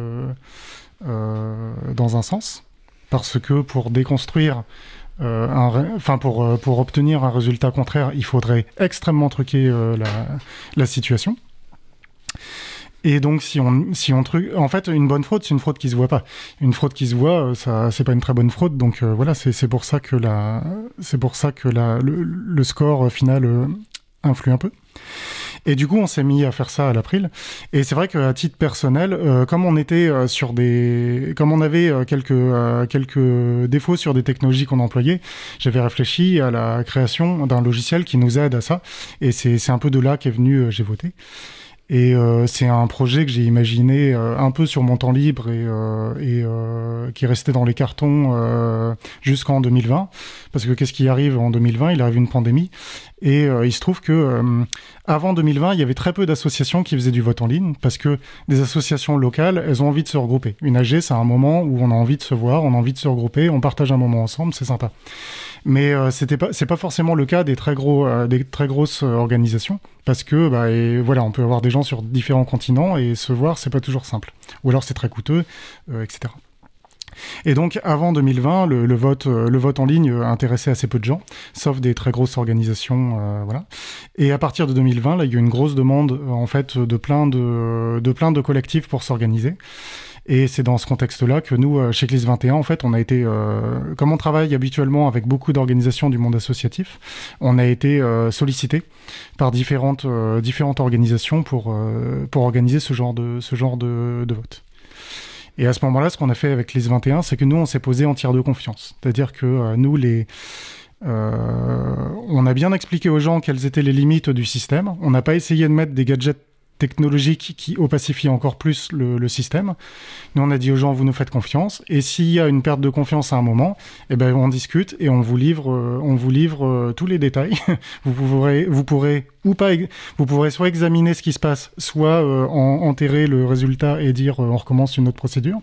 dans un sens. Parce que pour déconstruire, enfin pour, pour obtenir un résultat contraire, il faudrait extrêmement truquer la, la situation. Et donc, si on, si on truc, en fait, une bonne fraude, c'est une fraude qui se voit pas. Une fraude qui se voit, ça, c'est pas une très bonne fraude. Donc voilà, c'est pour ça que la, pour ça que la, le score final influe un peu. Et du coup, on s'est mis à faire ça à l'April. Et c'est vrai qu'à titre personnel, euh, comme on était euh, sur des, comme on avait euh, quelques quelques défauts sur des technologies qu'on employait, j'avais réfléchi à la création d'un logiciel qui nous aide à ça. Et c'est un peu de là qu'est venu j'ai voté. Et euh, c'est un projet que j'ai imaginé euh, un peu sur mon temps libre et, euh, et euh, qui est resté dans les cartons euh, jusqu'en 2020. Parce que qu'est-ce qui arrive en 2020 Il arrive une pandémie. Et euh, il se trouve que avant 2020, il y avait très peu d'associations qui faisaient du vote en ligne parce que des associations locales, elles ont envie de se regrouper. Une AG, c'est un moment où on a envie de se voir, on a envie de se regrouper, on partage un moment ensemble, c'est sympa mais euh, c'était pas c'est pas forcément le cas des très gros euh, des très grosses euh, organisations parce que bah et voilà on peut avoir des gens sur différents continents et se voir c'est pas toujours simple ou alors c'est très coûteux euh, etc et donc, avant 2020, le, vote, le vote en ligne intéressait assez peu de gens, sauf des très grosses organisations, voilà. Et à partir de 2020, là, il y a eu une grosse demande, en fait, de plein de, de plein de collectifs pour s'organiser. Et c'est dans ce contexte-là que nous, euh, chez CLIS 21, en fait, on a été, euh, comme on travaille habituellement avec beaucoup d'organisations du monde associatif, on a été euh, sollicité par différentes, différentes organisations pour, pour organiser ce genre de, ce genre de, vote. Et à ce moment-là, ce qu'on a fait avec CLIS 21, c'est que nous, on s'est posé en tiers de confiance. C'est-à-dire que nous, les... On a bien expliqué aux gens quelles étaient les limites du système. On n'a pas essayé de mettre des gadgets technologique qui opacifie encore plus le, système. Nous, on a dit aux gens, vous nous faites confiance. Et s'il y a une perte de confiance à un moment, eh ben, on discute et on vous livre, euh, on vous livre euh, tous les détails. vous, pourrez, vous pourrez ou pas, vous pourrez soit examiner ce qui se passe, soit euh, en, enterrer le résultat et dire on recommence une autre procédure.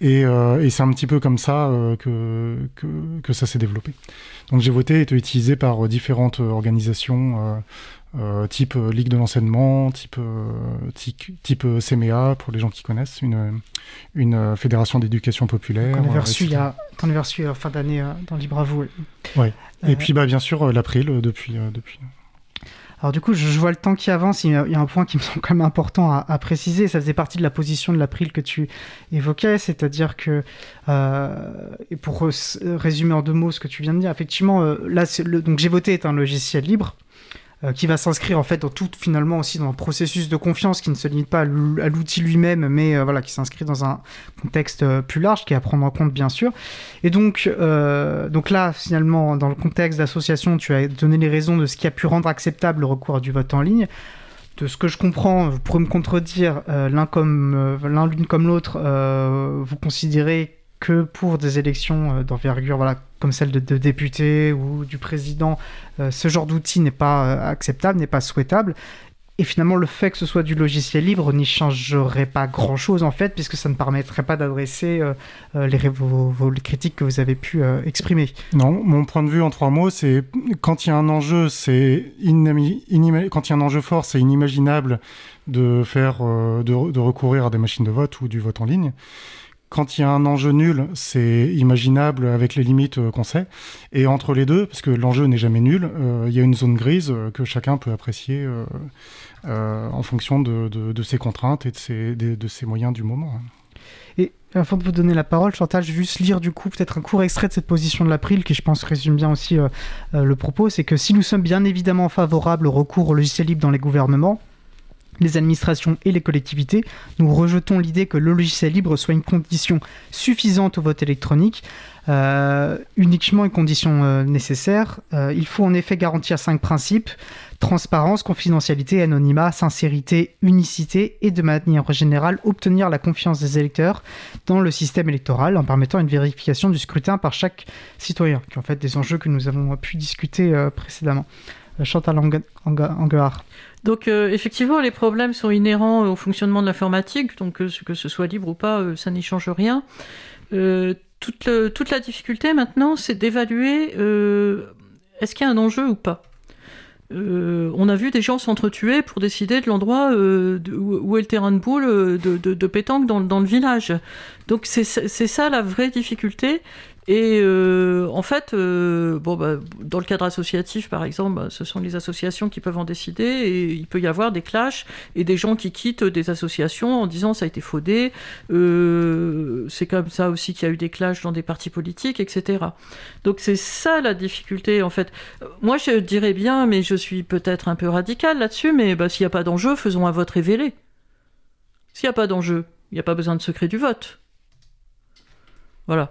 Et, c'est un petit peu comme ça que, que, que, ça s'est développé. Donc j'ai voté été utilisé par différentes organisations euh, type euh, Ligue de l'enseignement, type, euh, type, type CMEA, pour les gens qui connaissent, une, une fédération d'éducation populaire. Qu'on avait reçu, il y a, avait reçu fin d'année dans vous. Ouais. Et puis bah, bien sûr l'April depuis. depuis. Alors du coup, je, vois le temps qui avance. Il y, a, il y, a, un point qui me semble quand même important à, à, préciser. Ça faisait partie de la position de l'April que tu évoquais, c'est-à-dire que, euh, et pour résumer en deux mots ce que tu viens de dire, effectivement, euh, là, le, donc j'ai voté est un logiciel libre euh, qui va s'inscrire en fait dans tout finalement aussi dans un processus de confiance qui ne se limite pas à l'outil lui-même, mais euh, voilà qui s'inscrit dans un contexte euh, plus large qui est à prendre en compte bien sûr. Et donc euh, donc là finalement dans le contexte d'association, tu as donné les raisons de ce qui a pu rendre acceptable le recours du vote en ligne. De ce que je comprends, vous pourrez me contredire, euh, l'un comme l'un l'une comme l'autre, vous considérez que pour des élections euh, d'envergure voilà, comme celle de, de députés ou du président, euh, ce genre d'outil n'est pas euh, acceptable, n'est pas souhaitable. et finalement, le fait que ce soit du logiciel libre n'y changerait pas grand-chose en fait, puisque ça ne permettrait pas d'adresser les, critiques que vous avez pu exprimer. Non, mon point de vue en trois mots, c'est quand il y a un enjeu, c'est fort, c'est inimaginable de faire, de, recourir à des machines de vote ou du vote en ligne. Quand il y a un enjeu nul, c'est imaginable avec les limites euh, qu'on sait. Et entre les deux, parce que l'enjeu n'est jamais nul, euh, il y a une zone grise euh, que chacun peut apprécier en fonction de, ses contraintes et de ses, moyens du moment. Et avant de vous donner la parole, Chantal, je vais juste lire du coup peut-être un court extrait de cette position de l'April qui je pense résume bien aussi le propos. C'est que si nous sommes bien évidemment favorables au recours au logiciel libre dans les gouvernements, les administrations et les collectivités, nous rejetons l'idée que le logiciel libre soit une condition suffisante au vote électronique, euh, uniquement une condition euh, nécessaire. Euh, il faut en effet garantir cinq principes transparence, confidentialité, anonymat, sincérité, unicité et de manière générale obtenir la confiance des électeurs dans le système électoral en permettant une vérification du scrutin par chaque citoyen, qui en fait des enjeux que nous avons pu discuter précédemment. Chantal Anguard. Donc euh, effectivement, les problèmes sont inhérents au fonctionnement de l'informatique, donc euh, que ce soit libre ou pas, euh, ça n'y change rien. Toute, la difficulté maintenant, c'est d'évaluer est-ce qu'il y a un enjeu ou pas. on a vu des gens s'entretuer pour décider de l'endroit où est le terrain de boule de, de, pétanque dans, dans, le village. Donc c'est ça la vraie difficulté, et euh, en fait, euh, bon, bah, dans le cadre associatif, par exemple, bah, ce sont les associations qui peuvent en décider et il peut y avoir des clashs et des gens qui quittent des associations en disant ça a été faudé. Euh, c'est comme ça aussi qu'il y a eu des clashs dans des partis politiques, etc. Donc c'est ça la difficulté, en fait. Moi, je dirais bien, mais je suis peut-être un peu radical là-dessus, mais bah, s'il n'y a pas d'enjeu, faisons un vote révélé. S'il n'y a pas d'enjeu, il n'y a pas besoin de secret du vote. Voilà.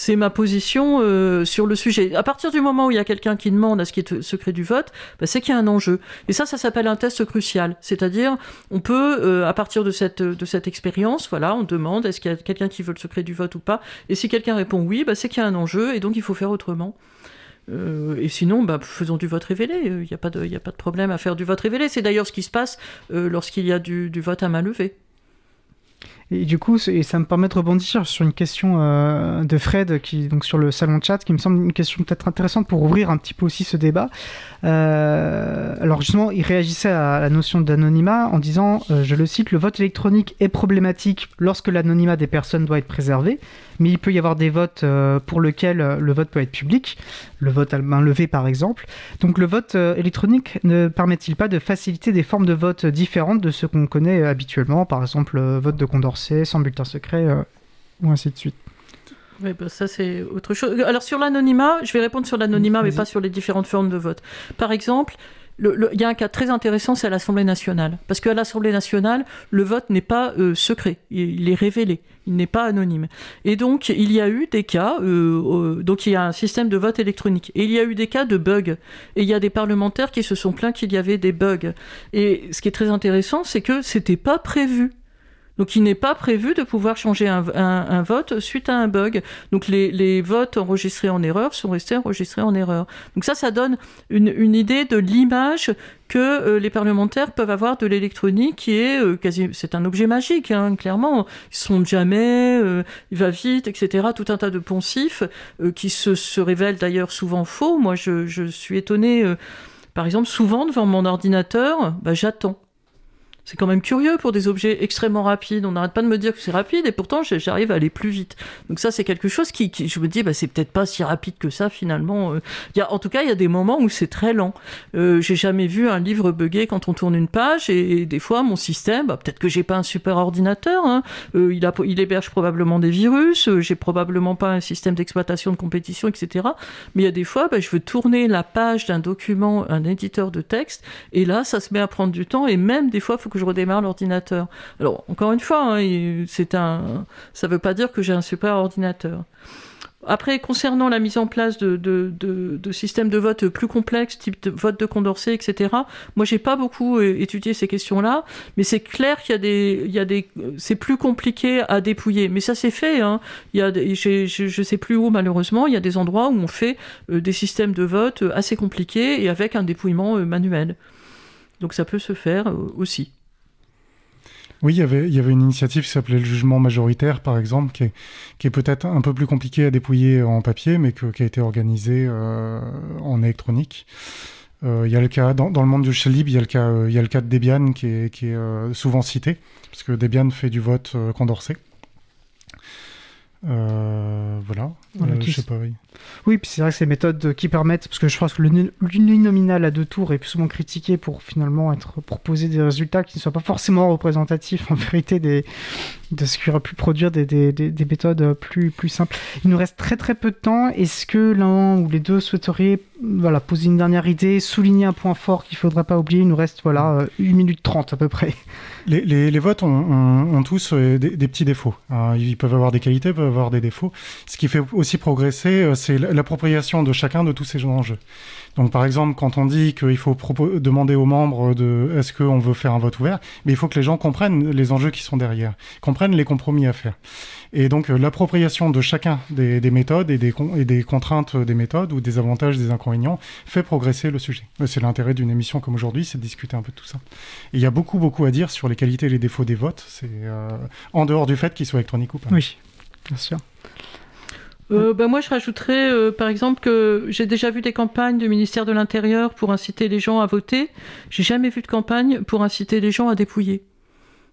C'est ma position euh, sur le sujet. À partir du moment où il y a quelqu'un qui demande à ce qui est secret du vote, bah, c'est qu'il y a un enjeu. Et ça, ça s'appelle un test crucial. C'est-à-dire, on peut, euh, à partir de cette, de cette expérience, voilà, on demande est-ce qu'il y a quelqu'un qui veut le secret du vote ou pas. Et si quelqu'un répond oui, bah, c'est qu'il y a un enjeu et donc il faut faire autrement. Euh, et sinon, bah, faisons du vote révélé. Il n'y a, pas de, a pas de problème à faire du vote révélé. C'est d'ailleurs ce qui se passe lorsqu'il y a du, du vote à main levée. Et du coup, et ça me permet de rebondir sur une question euh, de Fred, qui, donc sur le salon de chat, qui me semble une question peut-être intéressante pour ouvrir un petit peu aussi ce débat. Euh, alors justement, il réagissait à la notion d'anonymat en disant, euh, je le cite, le vote électronique est problématique lorsque l'anonymat des personnes doit être préservé, mais il peut y avoir des votes pour lesquels le vote peut être public, le vote à main levée par exemple. Donc le vote électronique ne permet-il pas de faciliter des formes de vote différentes de ce qu'on connaît habituellement, par exemple le vote de Condorcet sans bulletin secret, euh, ou ainsi de suite. Oui, bah ça c'est autre chose. Alors sur l'anonymat, je vais répondre sur l'anonymat, mais pas sur les différentes formes de vote. Par exemple, il y a un cas très intéressant, c'est à l'Assemblée nationale. Parce qu'à l'Assemblée nationale, le vote n'est pas euh, secret, il, est révélé, il n'est pas anonyme. Et donc, il y a eu des cas, euh, donc il y a un système de vote électronique. Et il y a eu des cas de bugs. Et il y a des parlementaires qui se sont plaints qu'il y avait des bugs. Et ce qui est très intéressant, c'est que c'était pas prévu. Donc il n'est pas prévu de pouvoir changer un, vote suite à un bug. Donc les, votes enregistrés en erreur sont restés enregistrés en erreur. Donc ça, ça donne une, idée de l'image que euh, les parlementaires peuvent avoir de l'électronique qui est euh, quasi c'est un objet magique hein, clairement ils sont jamais euh, il va vite etc tout un tas de poncifs qui se, révèlent d'ailleurs souvent faux moi je, suis étonné par exemple souvent devant mon ordinateur bah, j'attends c'est quand même curieux pour des objets extrêmement rapides. On n'arrête pas de me dire que c'est rapide et pourtant j'arrive à aller plus vite. Donc ça c'est quelque chose qui, je me dis, bah, c'est peut-être pas si rapide que ça finalement. Euh. Il y a, en tout cas, il y a des moments où c'est très lent. Euh, j'ai jamais vu un livre bugger quand on tourne une page et, des fois mon système, bah, peut-être que j'ai pas un super ordinateur. Hein. Euh, il, héberge probablement des virus. j'ai probablement pas un système d'exploitation de compétition, etc. Mais il y a des fois, bah, je veux tourner la page d'un document, un éditeur de texte, et là ça se met à prendre du temps et même des fois, il faut que je redémarre l'ordinateur. Alors, encore une fois, hein, c'est un, ça ne veut pas dire que j'ai un super ordinateur. Après, concernant la mise en place de, systèmes de vote plus complexes, type vote de Condorcet, etc., moi, j'ai pas beaucoup euh, étudié ces questions-là, mais c'est clair qu'il y a des, il y a des, c'est plus compliqué à dépouiller. Mais ça, c'est fait. Hein. Il y a, je, ne sais plus où, malheureusement, il y a des endroits où on fait euh, des systèmes de vote assez compliqués et avec un dépouillement euh, manuel. Donc ça peut se faire aussi. Oui, il y avait, il y avait une initiative qui s'appelait le jugement majoritaire, par exemple, qui est, qui est peut-être un peu plus compliqué à dépouiller en papier, mais qui a été organisé euh, en électronique. Euh, il y a le cas, dans, dans, le monde du shell il y a le cas, il y a le cas de Debian qui est, qui est euh, souvent cité, parce que Debian fait du vote condorcet. voilà. je sais pas, oui. Oui, puis c'est vrai que ces méthodes qui permettent, parce que je pense que l'uninominal à deux tours est plus souvent critiqué pour finalement être proposer des résultats qui ne soient pas forcément représentatifs en vérité de ce qui aurait pu produire des, des, des, méthodes plus, simples. Il nous reste très très peu de temps. Est-ce que l'un ou les deux souhaiteriez voilà, poser une dernière idée, souligner un point fort qu'il ne faudrait pas oublier? Il nous reste voilà, 1 minute 30 à peu près. Les, votes ont, tous euh, des, petits défauts. Hein. Ils peuvent avoir des qualités, peuvent avoir des défauts. Ce qui fait aussi progresser, euh, c'est l'appropriation de chacun de tous ces enjeux. Donc par exemple, quand on dit qu'il faut demander aux membres de est-ce qu'on veut faire un vote ouvert, mais il faut que les gens comprennent les enjeux qui sont derrière, comprennent les compromis à faire. Et donc euh, l'appropriation de chacun des, méthodes et des, contraintes des méthodes ou des avantages, des inconvénients fait progresser le sujet. Euh, c'est l'intérêt d'une émission comme aujourd'hui, c'est de discuter un peu de tout ça. Il y a beaucoup beaucoup à dire sur les qualités et les défauts des votes, c'est euh, en dehors du fait qu'ils soient électroniques ou pas. Oui, bien sûr. Euh, bah, moi, je rajouterais, euh, par exemple, que j'ai déjà vu des campagnes du ministère de l'Intérieur pour inciter les gens à voter. J'ai jamais vu de campagne pour inciter les gens à dépouiller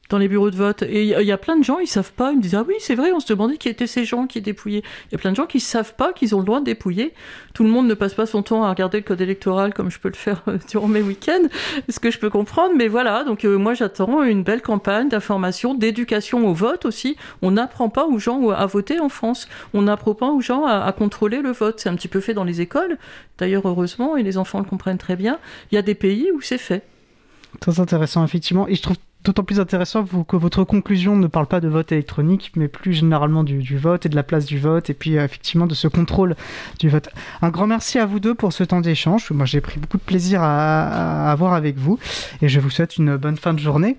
dans les bureaux de vote. Et il y, a plein de gens, ils savent pas. Ils me disent Ah oui, c'est vrai, on se demandait qui étaient ces gens qui dépouillaient. Il y a plein de gens qui savent pas qu'ils ont le droit de dépouiller. Tout le monde ne passe pas son temps à regarder le code électoral comme je peux le faire euh, durant mes week-ends, ce que je peux comprendre. Mais voilà, donc euh, moi j'attends une belle campagne d'information, d'éducation au vote aussi. On n'apprend pas aux gens à voter en France. On n'apprend pas aux gens à, à contrôler le vote. C'est un petit peu fait dans les écoles. D'ailleurs, heureusement, et les enfants le comprennent très bien. Il y a des pays où c'est fait. Très intéressant, effectivement. Et je trouve d'autant plus intéressant que votre conclusion ne parle pas de vote électronique, mais plus généralement du, vote et de la place du vote, et puis euh, effectivement de ce contrôle du vote. Un grand merci à vous deux pour ce temps d'échange. Moi, j'ai pris beaucoup de plaisir à, avoir avec vous, et je vous souhaite une bonne fin de journée.